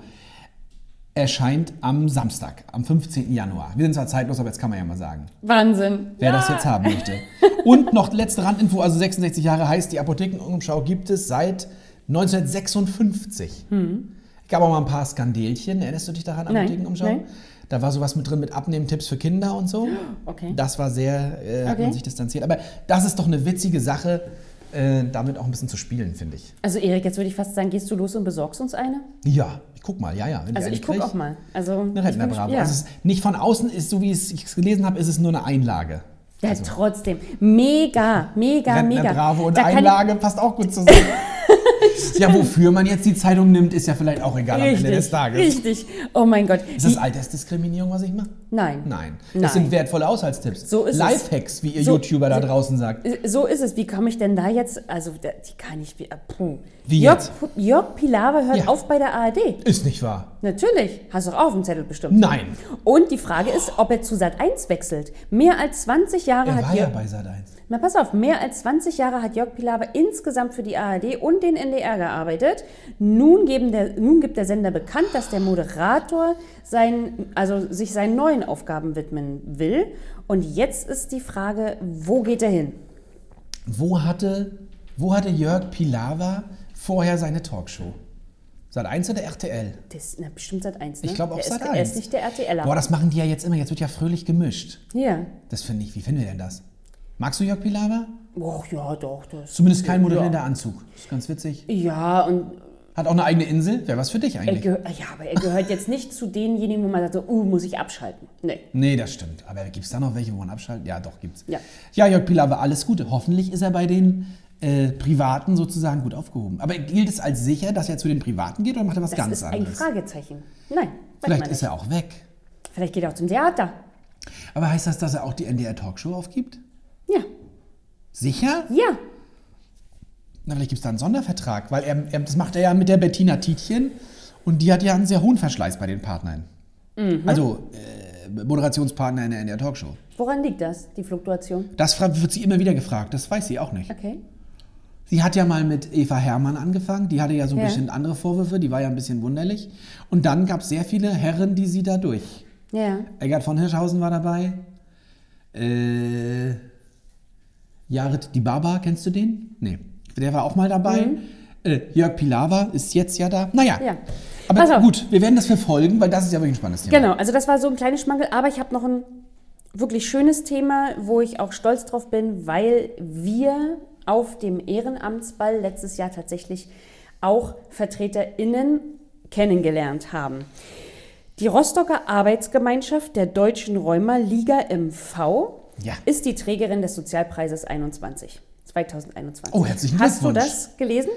erscheint am Samstag, am 15. Januar. Wir sind zwar zeitlos, aber jetzt kann man ja mal sagen, Wahnsinn. wer das jetzt haben möchte. Und noch letzte Randinfo, also 66 Jahre heißt, die Apothekenumschau gibt es seit 1956. Gab auch mal ein paar Skandelchen, erinnerst du dich daran, Hm. Nein, Apothekenumschau? nein. Da war sowas mit drin mit Abnehmen-Tipps für Kinder und so. Okay. Das war sehr, äh, hat Okay. man sich distanziert. Aber das ist doch eine witzige Sache, äh, damit auch ein bisschen zu spielen, finde ich. Also Erik, jetzt würde ich fast sagen, gehst du los und besorgst uns eine? Ja, ich guck mal, ja, ja. Also ich gucke krieg, auch mal. Also Eine ich Rentner bin- Bravo. Ja. Also es ist nicht von außen ist, so wie ich es gelesen habe, ist es nur eine Einlage. ja, also, trotzdem. Mega, mega, mega. Bravo und Da Einlage passt auch gut zusammen. Ja, wofür man jetzt die Zeitung nimmt, ist ja vielleicht auch egal am Ende des Tages. Richtig. Oh mein Gott. Ist das Die- Altersdiskriminierung, was ich mache? Nein. Nein. Das Nein. sind wertvolle Haushaltstipps. So ist es. Lifehacks, wie ihr So- YouTuber da draußen sagt. So ist es. Wie komme ich denn da jetzt? Also, die kann ich. wie- äh, Puh. Wie Jörg, jetzt? Jörg Pilawa hört Ja. auf bei der ARD. Ist nicht wahr. Natürlich. Hast du auch auf dem Zettel bestimmt. Nein. Und die Frage ist, ob er zu Sat 1 wechselt. Mehr als 20 Jahre Er hat war ja Jörg. bei Sat 1. Na pass auf, mehr als 20 Jahre hat Jörg Pilawa insgesamt für die ARD und den NDR gearbeitet. Nun, geben der, nun gibt der Sender bekannt, dass der Moderator sein, also sich seinen neuen Aufgaben widmen will. Und jetzt ist die Frage, wo geht er hin? Wo hatte, wo hatte Jörg Pilawa vorher seine Talkshow? Sat 1 oder RTL? Das ist na, bestimmt Sat 1, ne? Ich glaube auch Sat Er 1. ist nicht der RTLer. Boah, das machen die ja jetzt immer. Jetzt wird ja fröhlich gemischt. Hier. Das finde ich. Wie finden wir denn das? Magst du Jörg Pilawa? Och, ja, doch. Das. Zumindest kein moderierender Anzug. Das ist ganz witzig. Ja, und Hat auch eine eigene Insel. Wäre was für dich eigentlich? ja, aber er gehört jetzt nicht zu denjenigen, wo man sagt, so, uh, muss ich abschalten. Nee. Nee, das stimmt. Aber gibt es da noch welche, wo man abschaltet? Ja, doch, gibt's. Ja. ja, Jörg Pilawa, alles Gute. Hoffentlich ist er bei den äh, Privaten sozusagen gut aufgehoben. Aber gilt es als sicher, dass er zu den Privaten geht oder macht er was Das ganz ist ein anderes? Fragezeichen. Nein, Vielleicht ist er auch weg. Vielleicht geht er auch zum Theater. Aber heißt das, dass er auch die NDR Talkshow aufgibt? Ja. Sicher? Ja. Na, vielleicht gibt es da einen Sondervertrag, weil er, er, das macht er ja mit der Bettina Tietjen und die hat ja einen sehr hohen Verschleiß bei den Partnern. Mhm. Also äh, Moderationspartner in der NDR Talkshow. Woran liegt das, die Fluktuation? Das wird sie immer wieder gefragt, das weiß sie auch nicht. Okay. Sie hat ja mal mit Eva Hermann angefangen, die hatte ja so ein Ja. bisschen andere Vorwürfe, die war ja ein bisschen wunderlich. Und dann gab es sehr viele Herren, die sie da durch. Ja. Eggert von Hirschhausen war dabei. Äh, Jared Di Baba, kennst du den? Nee. Der war auch mal dabei. Äh, Jörg Pilawa ist jetzt ja da. Naja. Mhm. Ja. Aber auf. gut, wir werden das verfolgen, weil das ist ja wirklich ein spannendes Thema. Genau, also das war so ein kleines Schmankerl, aber ich habe noch ein wirklich schönes Thema, wo ich auch stolz drauf bin, weil wir auf dem Ehrenamtsball letztes Jahr tatsächlich auch VertreterInnen kennengelernt haben. Die Rostocker Arbeitsgemeinschaft der Deutschen Rheuma-Liga MV Ja. ist die Trägerin des Sozialpreises 21, 2021. Oh, herzlichen Hast du Glückwunsch. das gelesen?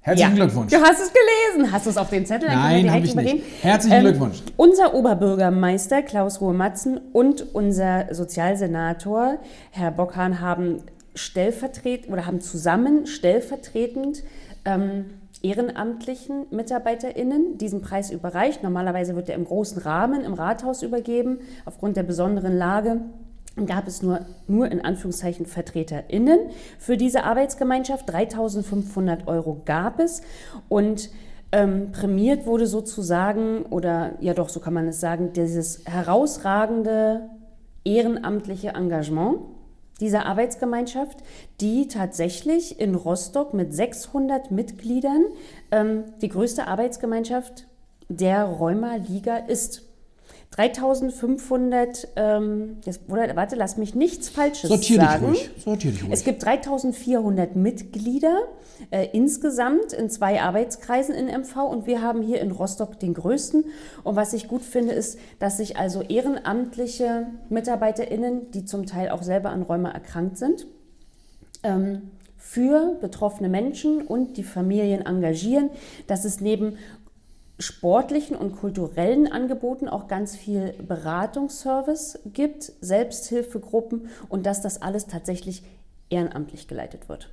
Herzlichen Ja. Glückwunsch. Du hast es gelesen. Hast du es auf dem Zettel? Dann Nein, habe ich nicht. Herzlichen Ähm, Glückwunsch. Unser Oberbürgermeister Klaus Ruhe-Matzen und unser Sozialsenator Herr Bockhahn haben stellvertretend oder haben zusammen stellvertretend ähm, ehrenamtlichen MitarbeiterInnen diesen Preis überreicht. Normalerweise wird er im großen Rahmen im Rathaus übergeben. Aufgrund der besonderen Lage gab es nur, nur in Anführungszeichen VertreterInnen für diese Arbeitsgemeinschaft. 3500 Euro gab es und ähm, prämiert wurde sozusagen, oder ja doch, so kann man es sagen, dieses herausragende ehrenamtliche Engagement dieser Arbeitsgemeinschaft, die tatsächlich in Rostock mit 600 Mitgliedern ähm, die größte Arbeitsgemeinschaft der Rheuma-Liga ist. 3500, ähm, jetzt, oder, warte, lass mich nichts Falsches Sortier dich sagen. ruhig. Sortier dich ruhig. Es gibt 3400 Mitglieder äh, insgesamt in zwei Arbeitskreisen in MV und wir haben hier in Rostock den größten. Und was ich gut finde, ist, dass sich also ehrenamtliche MitarbeiterInnen, die zum Teil auch selber an Rheuma erkrankt sind, ähm, für betroffene Menschen und die Familien engagieren, dass es neben sportlichen und kulturellen Angeboten auch ganz viel Beratungsservice gibt, Selbsthilfegruppen und dass das alles tatsächlich ehrenamtlich geleitet wird.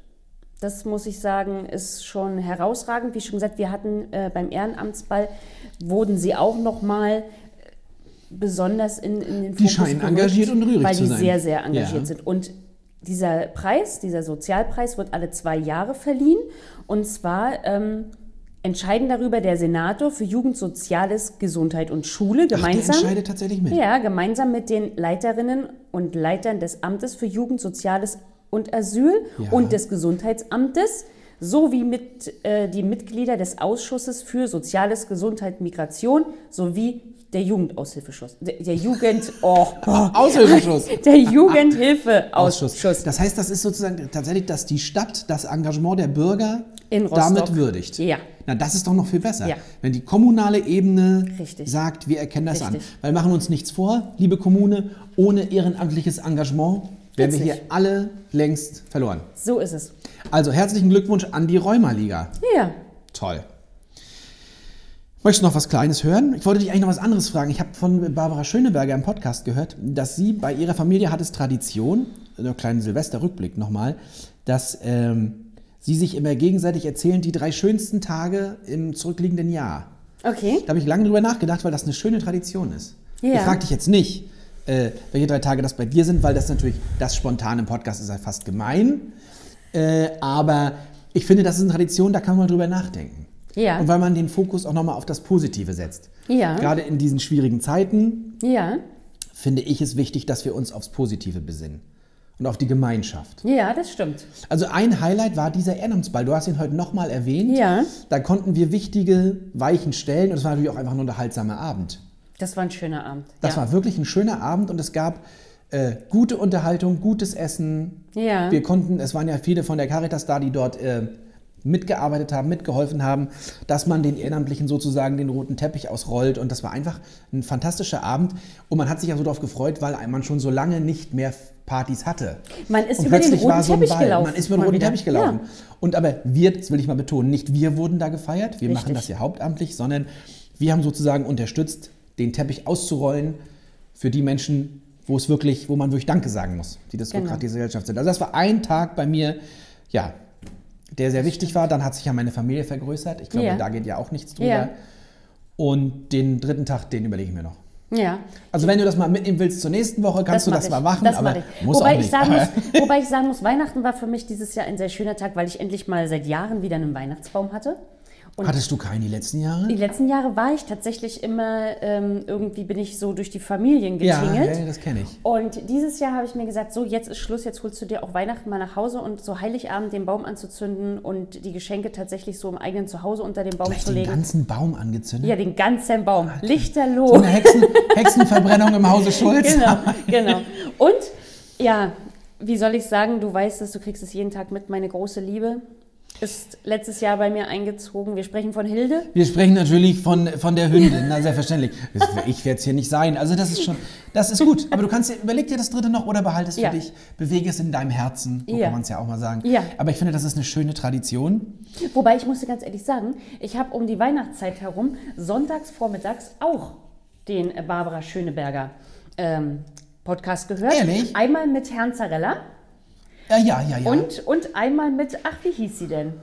Das muss ich sagen, ist schon herausragend. Wie schon gesagt, wir hatten äh, beim Ehrenamtsball, wurden sie auch nochmal besonders in, in den Die Fokus scheinen gerückt, engagiert und rührig weil zu die sein. sehr, sehr engagiert Ja. sind. Und dieser Preis, dieser Sozialpreis wird alle zwei Jahre verliehen. Und zwar ähm, entscheiden darüber der Senator für Jugend, Soziales, Gesundheit und Schule Ach, der gemeinsam. entscheidet tatsächlich mit. Ja, gemeinsam mit den Leiterinnen und Leitern des Amtes für Jugend, Soziales und Asyl Ja. und des Gesundheitsamtes sowie mit äh, die Mitglieder des Ausschusses für Soziales, Gesundheit, Migration sowie der Jugendaushilfeschuss. Der, der Jugend, oh, Aushilfeschuss. der Jugendhilfeausschuss. Das heißt, das ist sozusagen tatsächlich, dass die Stadt das Engagement der Bürger In Rostock. damit würdigt. Ja. Na, das ist doch noch viel besser. Ja. Wenn die kommunale Ebene Richtig. sagt, wir erkennen das Richtig. an. Weil machen uns nichts vor, liebe Kommune, ohne ehrenamtliches Engagement wären wir hier alle längst verloren. So ist es. Also herzlichen Glückwunsch an die Rheuma-Liga. Ja. Toll. Möchtest du noch was Kleines hören? Ich wollte dich eigentlich noch was anderes fragen. Ich habe von Barbara Schöneberger im Podcast gehört, dass sie bei ihrer Familie hat es Tradition, einen kleinen Silvesterrückblick nochmal, dass ähm, sie sich immer gegenseitig erzählen, die drei schönsten Tage im zurückliegenden Jahr. Okay. Da habe ich lange drüber nachgedacht, weil das eine schöne Tradition ist. Ja. Ich frage dich jetzt nicht, äh, welche drei Tage das bei dir sind, weil das natürlich, das spontan im Podcast ist ja fast gemein. Äh, aber ich finde, das ist eine Tradition, da kann man drüber nachdenken. Ja. Und weil man den Fokus auch nochmal auf das Positive setzt. Ja. Gerade in diesen schwierigen Zeiten Ja. finde ich es wichtig, dass wir uns aufs Positive besinnen. Und auf die Gemeinschaft. Ja, das stimmt. Also ein Highlight war dieser Ehrenamtsball. Du hast ihn heute nochmal erwähnt. Ja. Da konnten wir wichtige Weichen stellen und es war natürlich auch einfach ein unterhaltsamer Abend. Das war ein schöner Abend. Das ja. war wirklich ein schöner Abend und es gab äh, gute Unterhaltung, gutes Essen. Ja. Wir konnten, es waren ja viele von der Caritas da, die dort äh, mitgearbeitet haben, mitgeholfen haben, dass man den Ehrenamtlichen sozusagen den roten Teppich ausrollt. Und das war einfach ein fantastischer Abend. Und man hat sich ja so darauf gefreut, weil man schon so lange nicht mehr Partys hatte. Man ist und über den roten so Teppich Ball. gelaufen. Man ist über den roten. Teppich gelaufen. Ja. Und aber wir, das will ich mal betonen, nicht wir wurden da gefeiert, wir machen Richtig. das ja hauptamtlich, sondern wir haben sozusagen unterstützt, den Teppich auszurollen für die Menschen, wo es wirklich, wo man wirklich Danke sagen muss, die das Genau. Rückgrat dieser Gesellschaft sind. Also das war ein Tag bei mir, ja, der sehr wichtig war. Dann hat sich ja meine Familie vergrößert. Ich glaube, Ja. da geht ja auch nichts drüber. Ja. Und den dritten Tag, den überlege ich mir noch. Ja. Also wenn du das mal mitnehmen willst zur nächsten Woche, kannst du mach das ich. mal machen, Das aber ich. muss wobei auch nicht. Ich sagen muss, wobei ich sagen muss, Weihnachten war für mich dieses Jahr ein sehr schöner Tag, weil ich endlich mal seit Jahren wieder einen Weihnachtsbaum hatte. Und Hattest du keinen die letzten Jahre? die letzten Jahre war ich tatsächlich immer, ähm, irgendwie bin ich so durch die Familien getingelt. ja, das kenne ich. Und dieses Jahr habe ich mir gesagt, so jetzt ist Schluss, jetzt holst du dir auch Weihnachten mal nach Hause und so Heiligabend den Baum anzuzünden und die Geschenke tatsächlich so im eigenen Zuhause unter den Baum Gleich zu den legen. ganzen Baum angezündet. Ja, den ganzen Baum. So Lichterloh. eine Hexen, Hexenverbrennung im Hause Schulz. Genau, genau. Und ja, wie soll ich sagen, du weißt es, du kriegst es jeden Tag mit, meine große Liebe ist letztes Jahr bei mir eingezogen. Wir sprechen von Hilde. Wir sprechen natürlich von, von der Hündin, na selbstverständlich. Ich werde es hier nicht sein. Also das ist schon, das ist gut. Aber du kannst dir, überleg dir das dritte noch oder behalte es für Ja. dich. Bewege es in deinem Herzen. So Ja. kann man es ja auch mal sagen. Ja. Aber ich finde, das ist eine schöne Tradition. Wobei ich musste ganz ehrlich sagen, ich habe um die Weihnachtszeit herum sonntags vormittags auch den Barbara Schöneberger ähm, Podcast gehört. Ehrlich? Einmal mit Herrn Zarella Ja, ja, ja, ja. und, und einmal mit, ach, wie hieß sie denn?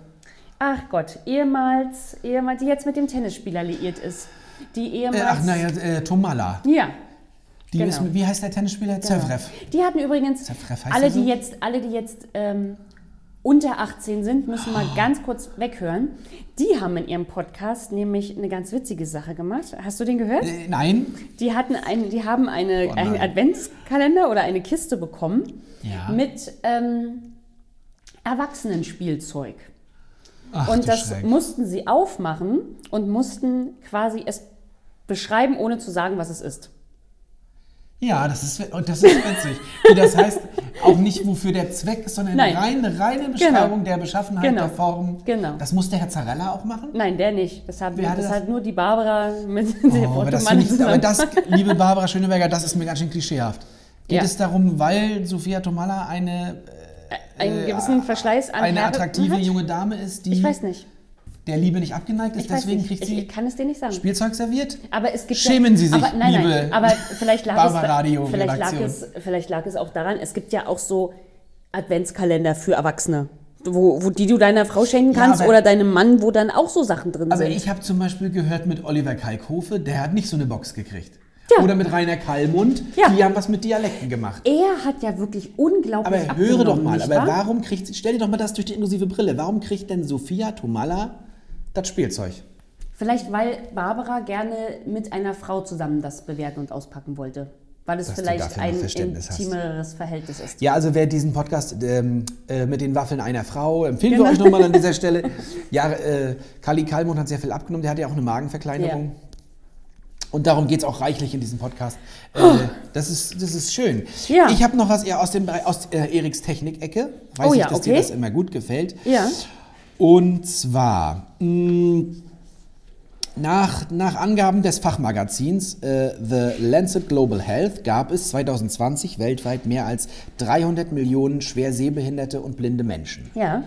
Ach Gott, ehemals, ehemals, die jetzt mit dem Tennisspieler liiert ist. Die ehemals. äh, ach, naja, äh, Tomala. Ja, Die Genau. ist, wie heißt der Tennisspieler? Zverev. Die hatten übrigens, Zerfreff heißt alle so? die, jetzt, alle, die jetzt ähm, unter 18 sind, müssen mal ganz kurz weghören. Die haben in ihrem Podcast nämlich eine ganz witzige Sache gemacht. Hast du den gehört? Äh, nein. Die, hatten ein, die haben eine, Oh einen Adventskalender oder eine Kiste bekommen Ja. mit ähm, Erwachsenenspielzeug. Ach, Und das Schreck. mussten sie aufmachen und mussten quasi es beschreiben, ohne zu sagen, was es ist. Ja, das ist, und das ist witzig. Das heißt, auch nicht wofür der Zweck ist, sondern Nein. reine, reine Beschreibung der Beschaffenheit, Genau. der Form. Genau. Das muss der Herr Zarella auch machen? Nein, der nicht. Das hat, das das? hat nur die Barbara mit Oh, aber, das ich, aber zusammen. das, liebe Barbara Schöneberger, das ist mir ganz schön klischeehaft. Geht Ja. es darum, weil Sophia Tomalla eine, einen gewissen Verschleiß an eine attraktive hat? junge Dame ist, die Ich weiß nicht. Der Liebe nicht abgeneigt ist, Ich deswegen nicht. kriegt Ich, sie ich kann es dir nicht sagen. Spielzeug serviert? Aber es gibt Schämen ja, Sie sich, aber, nein, liebe nein, aber vielleicht lag, es, vielleicht, lag es, vielleicht lag es auch daran, es gibt ja auch so Adventskalender für Erwachsene, wo, wo die du deiner Frau schenken Ja, kannst aber- oder deinem Mann, wo dann auch so Sachen drin Aber sind. ich habe zum Beispiel gehört mit Oliver Kalkofe, der hat nicht so eine Box gekriegt. Ja. Oder mit Rainer Kallmund, Ja. die haben was mit Dialekten gemacht. er hat ja wirklich unglaublich Aber höre doch mal, aber warum kriegt, stell dir doch mal das durch die inklusive Brille, warum kriegt denn Sophia Tomalla das Spielzeug? Vielleicht, weil Barbara gerne mit einer Frau zusammen das bewerten und auspacken wollte. Weil es Dass vielleicht ein hast. intimeres Verhältnis ist. Ja, also wer diesen Podcast ähm, äh, mit den Waffeln einer Frau, empfehlen wir Genau. euch nochmal an dieser Stelle. Ja, äh, Kali Kalmund hat sehr viel abgenommen, der hat ja auch eine Magenverkleinerung. Und darum geht es auch reichlich in diesem Podcast. Äh, das, ist, das ist schön. Oh. Ja. Ich habe noch was eher aus, dem, aus äh, Eriks Technik-Ecke. Weiß Oh ich, ja, dass dir okay. das immer gut gefällt. Ja. Und zwar, mh, Nach, nach Angaben des Fachmagazins äh, The Lancet Global Health gab es 2020 weltweit mehr als 300 Millionen schwer sehbehinderte und blinde Menschen. Ja.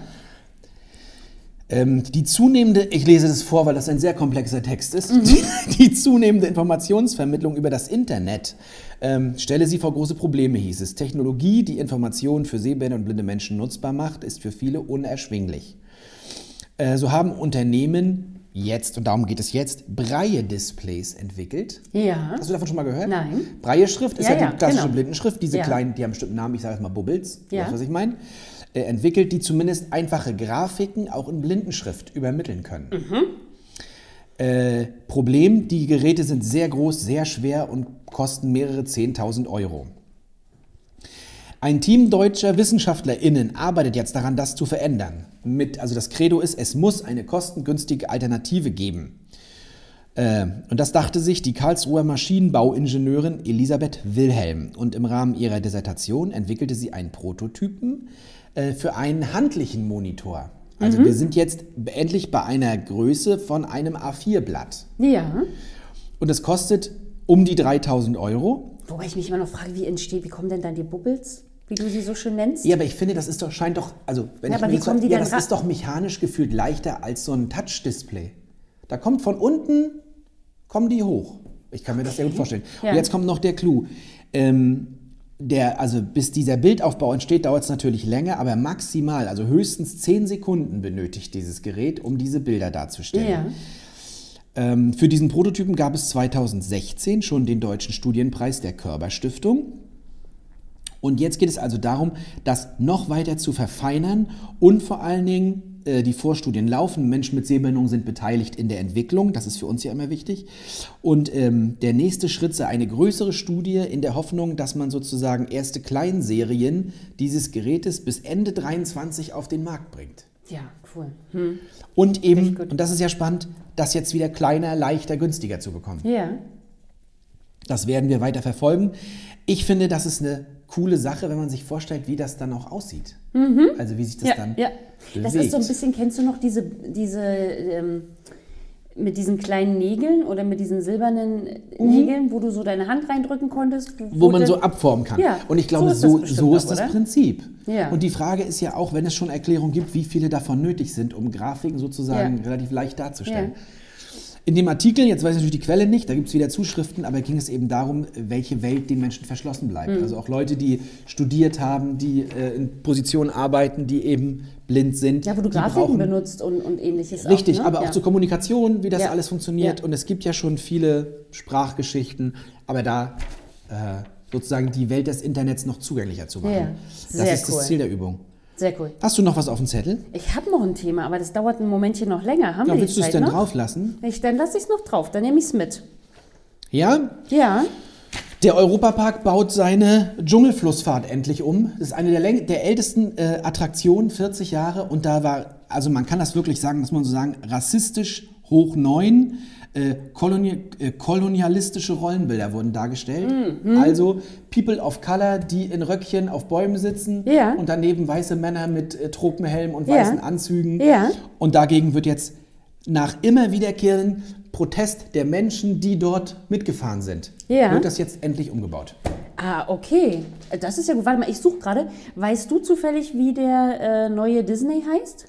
Ähm, die zunehmende, ich lese das vor, weil das ein sehr komplexer Text ist, die, die zunehmende Informationsvermittlung über das Internet ähm, stelle sie vor große Probleme, hieß es. Technologie, die Informationen für sehbehinderte und blinde Menschen nutzbar macht, ist für viele unerschwinglich. Äh, so haben Unternehmen jetzt, und darum geht es jetzt, Braille-Displays entwickelt. Ja. Hast du davon schon mal gehört? Nein. Braille-Schrift ist Ja, ja, die klassische genau. Blindenschrift, diese Ja. kleinen, die haben einen bestimmten Namen, ich sage jetzt mal Bubbles, du Ja. weißt, was ich meine, äh, entwickelt, die zumindest einfache Grafiken auch in Blindenschrift übermitteln können. Mhm. Äh, Problem, die Geräte sind sehr groß, sehr schwer und kosten mehrere 10.000 Euro. Ein Team deutscher WissenschaftlerInnen arbeitet jetzt daran, das zu verändern. Mit, also das Credo ist, es muss eine kostengünstige Alternative geben. Äh, und das dachte sich die Karlsruher Maschinenbauingenieurin Elisabeth Wilhelm. Und im Rahmen ihrer Dissertation entwickelte sie einen Prototypen äh, für einen handlichen Monitor. Also wir sind jetzt endlich bei einer Größe von einem A4-Blatt. Ja. Und es kostet um die 3000 Euro. Wobei ich mich immer noch frage, wie entsteht, wie kommen denn dann die Bubbles, wie du sie so schön nennst? Ja, aber ich finde, das ist doch, scheint doch, also wenn Ja, ich aber mir wie das, kommen die ja, das ist doch mechanisch gefühlt leichter als so ein Touch-Display. Da kommt von unten, kommen die hoch. Ich kann mir das sehr gut vorstellen. Ja. Und jetzt kommt noch der Clou. Ähm, der, also bis dieser Bildaufbau entsteht, dauert es natürlich länger, aber maximal, also höchstens 10 Sekunden benötigt dieses Gerät, um diese Bilder darzustellen. Ja. Ähm, für diesen Prototypen gab es 2016 schon den deutschen Studienpreis der Körber Stiftung. Und jetzt geht es also darum, das noch weiter zu verfeinern und vor allen Dingen äh, die Vorstudien laufen. Menschen mit Sehbehinderung sind beteiligt in der Entwicklung, das ist für uns ja immer wichtig. Und ähm, der nächste Schritt sei eine größere Studie in der Hoffnung, dass man sozusagen erste Kleinserien dieses Gerätes bis Ende 23 auf den Markt bringt. Ja, cool. Hm. Und eben, und das ist ja spannend, das jetzt wieder kleiner, leichter, günstiger zu bekommen. Ja. Das werden wir weiter verfolgen. Ich finde, das ist eine coole Sache, wenn man sich vorstellt, wie das dann auch aussieht. Also wie sich das ja, dann ja. Das bewegt. ist so ein bisschen, kennst du noch diese, diese ähm, mit diesen kleinen Nägeln oder mit diesen silbernen Nägeln, wo du so deine Hand reindrücken konntest? Mhm. wo man dann- so abformen kann. Ja, und ich glaube, so ist so, das bestimmt so ist das? Prinzip. Ja. Und die Frage ist ja auch, wenn es schon Erklärungen gibt, wie viele davon nötig sind, um Grafiken sozusagen Ja. relativ leicht darzustellen. Ja. In dem Artikel, jetzt weiß ich natürlich die Quelle nicht, da gibt es wieder Zuschriften, aber ging es eben darum, welche Welt den Menschen verschlossen bleibt. Mhm. Also auch Leute, die studiert haben, die äh, in Positionen arbeiten, die eben blind sind. Ja, wo du die Grafiken brauchen- benutzt und, und ähnliches Richtig, auch, ne? aber auch ja. zur Kommunikation, wie das Ja. alles funktioniert. Ja. Und es gibt ja schon viele Sprachgeschichten, aber da äh, sozusagen die Welt des Internets noch zugänglicher zu machen. Das ist cool. das Ziel der Übung. Sehr cool. Hast du noch was auf dem Zettel? Ich habe noch ein Thema, aber das dauert ein Momentchen noch länger. Haben Ja, wir willst du es denn noch? drauf lassen? Ich, dann lasse ich es noch drauf, dann nehme ich es mit. Ja, Ja, der Europapark baut seine Dschungelflussfahrt endlich um. Das ist eine der, der ältesten äh, Attraktionen, 40 Jahre. Und da war, also man kann das wirklich sagen, muss man so sagen, rassistisch hoch neun. Äh, koloni äh, kolonialistische Rollenbilder wurden dargestellt. Mhm. Also People of Color, die in Röckchen auf Bäumen sitzen Ja. und daneben weiße Männer mit äh, Tropenhelm und Ja. weißen Anzügen. Ja. Und dagegen wird jetzt nach immer wiederkehrenden Protest der Menschen, die dort mitgefahren sind, wird das jetzt endlich umgebaut. Ah, okay. Das ist ja gut. Warte mal, ich suche gerade. Weißt du zufällig, wie der äh, neue Disney heißt?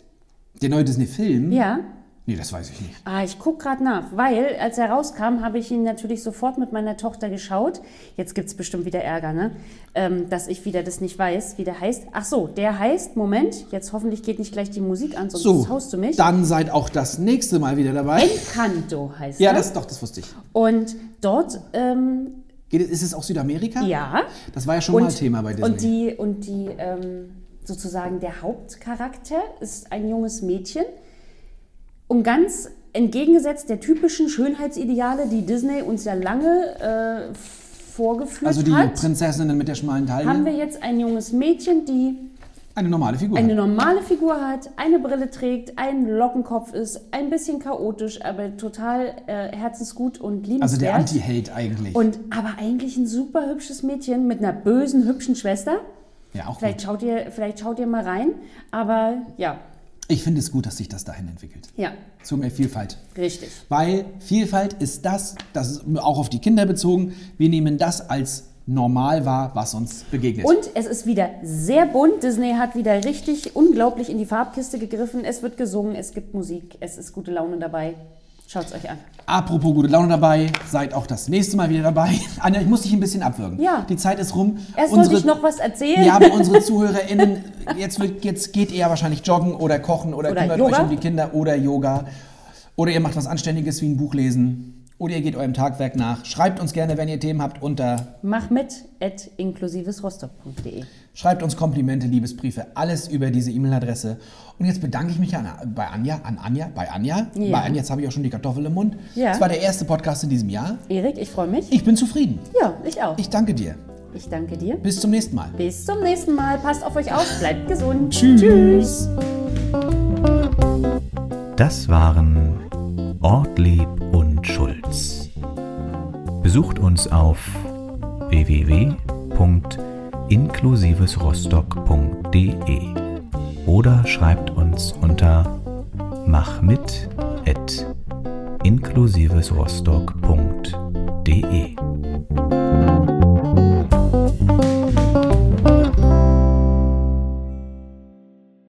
Der neue Disney-Film? Ja. Nee, das weiß ich nicht. Ah, ich gucke gerade nach, weil als er rauskam, habe ich ihn natürlich sofort mit meiner Tochter geschaut. Jetzt gibt es bestimmt wieder Ärger, ne? Ähm, dass ich wieder das nicht weiß, wie der heißt. Ach so, der heißt, Moment, jetzt hoffentlich geht nicht gleich die Musik an, sonst So, haust du mich. dann seid auch das nächste Mal wieder dabei. Encanto heißt Ja, er. das doch, das wusste ich. Und dort, ähm, Geht, es- ist es auch Südamerika? ja. Das war ja schon mal Thema bei Disney. Und die, und die ähm, sozusagen der Hauptcharakter ist ein junges Mädchen. Und ganz entgegengesetzt der typischen Schönheitsideale, die Disney uns ja lange äh, vorgeführt also die hat, Prinzessinnen mit der schmalen Taille. haben wir jetzt ein junges Mädchen, die eine normale Figur. eine normale Figur hat, eine Brille trägt, ein Lockenkopf ist, ein bisschen chaotisch, aber total äh, herzensgut und liebenswert. also der Anti-Held eigentlich. Und aber eigentlich ein super hübsches Mädchen mit einer bösen, hübschen Schwester. ja, auch Vielleicht gut. schaut ihr, vielleicht schaut ihr mal rein. Aber ja, Ich finde es gut, dass sich das dahin entwickelt. Ja, Zu mehr Vielfalt. richtig. Weil Vielfalt ist das, das ist auch auf die Kinder bezogen, wir nehmen das als normal wahr, was uns begegnet. Und es ist wieder sehr bunt. Disney hat wieder richtig unglaublich in die Farbkiste gegriffen. Es wird gesungen, es gibt Musik, es ist gute Laune dabei. Schaut es euch an. Apropos gute Laune dabei, seid auch das nächste Mal wieder dabei. Anja, ich muss dich ein bisschen abwürgen. Ja. Die Zeit ist rum. Erst wollte ich noch was erzählen. Ja, aber unsere ZuhörerInnen, jetzt, wird- jetzt geht ihr ja wahrscheinlich joggen oder kochen oder, Oder kümmert Yoga. euch um die Kinder oder Yoga. Oder ihr macht was Anständiges wie ein Buch lesen. Oder ihr geht eurem Tagwerk nach. Schreibt uns gerne, wenn ihr Themen habt, unter Mach mit at inklusivesrostock.de. Schreibt uns Komplimente, Liebesbriefe, alles über diese E-Mail-Adresse. Und jetzt bedanke ich mich an, bei Anja, an Anja, bei Anja. Ja. Bei Anja, jetzt habe ich auch schon die Kartoffel im Mund. Ja. Das war der erste Podcast in diesem Jahr. Erik, ich freue mich. Ich bin zufrieden. Ja, ich auch. Ich danke dir. Ich danke dir. Bis zum nächsten Mal. Bis zum nächsten Mal. Passt auf euch auf. Bleibt gesund. Tschüss. Das waren Ortlieb und Schulz. Besucht uns auf www.inklusivesrostock.de oder schreibt uns unter machmit@inklusivesrostock.de.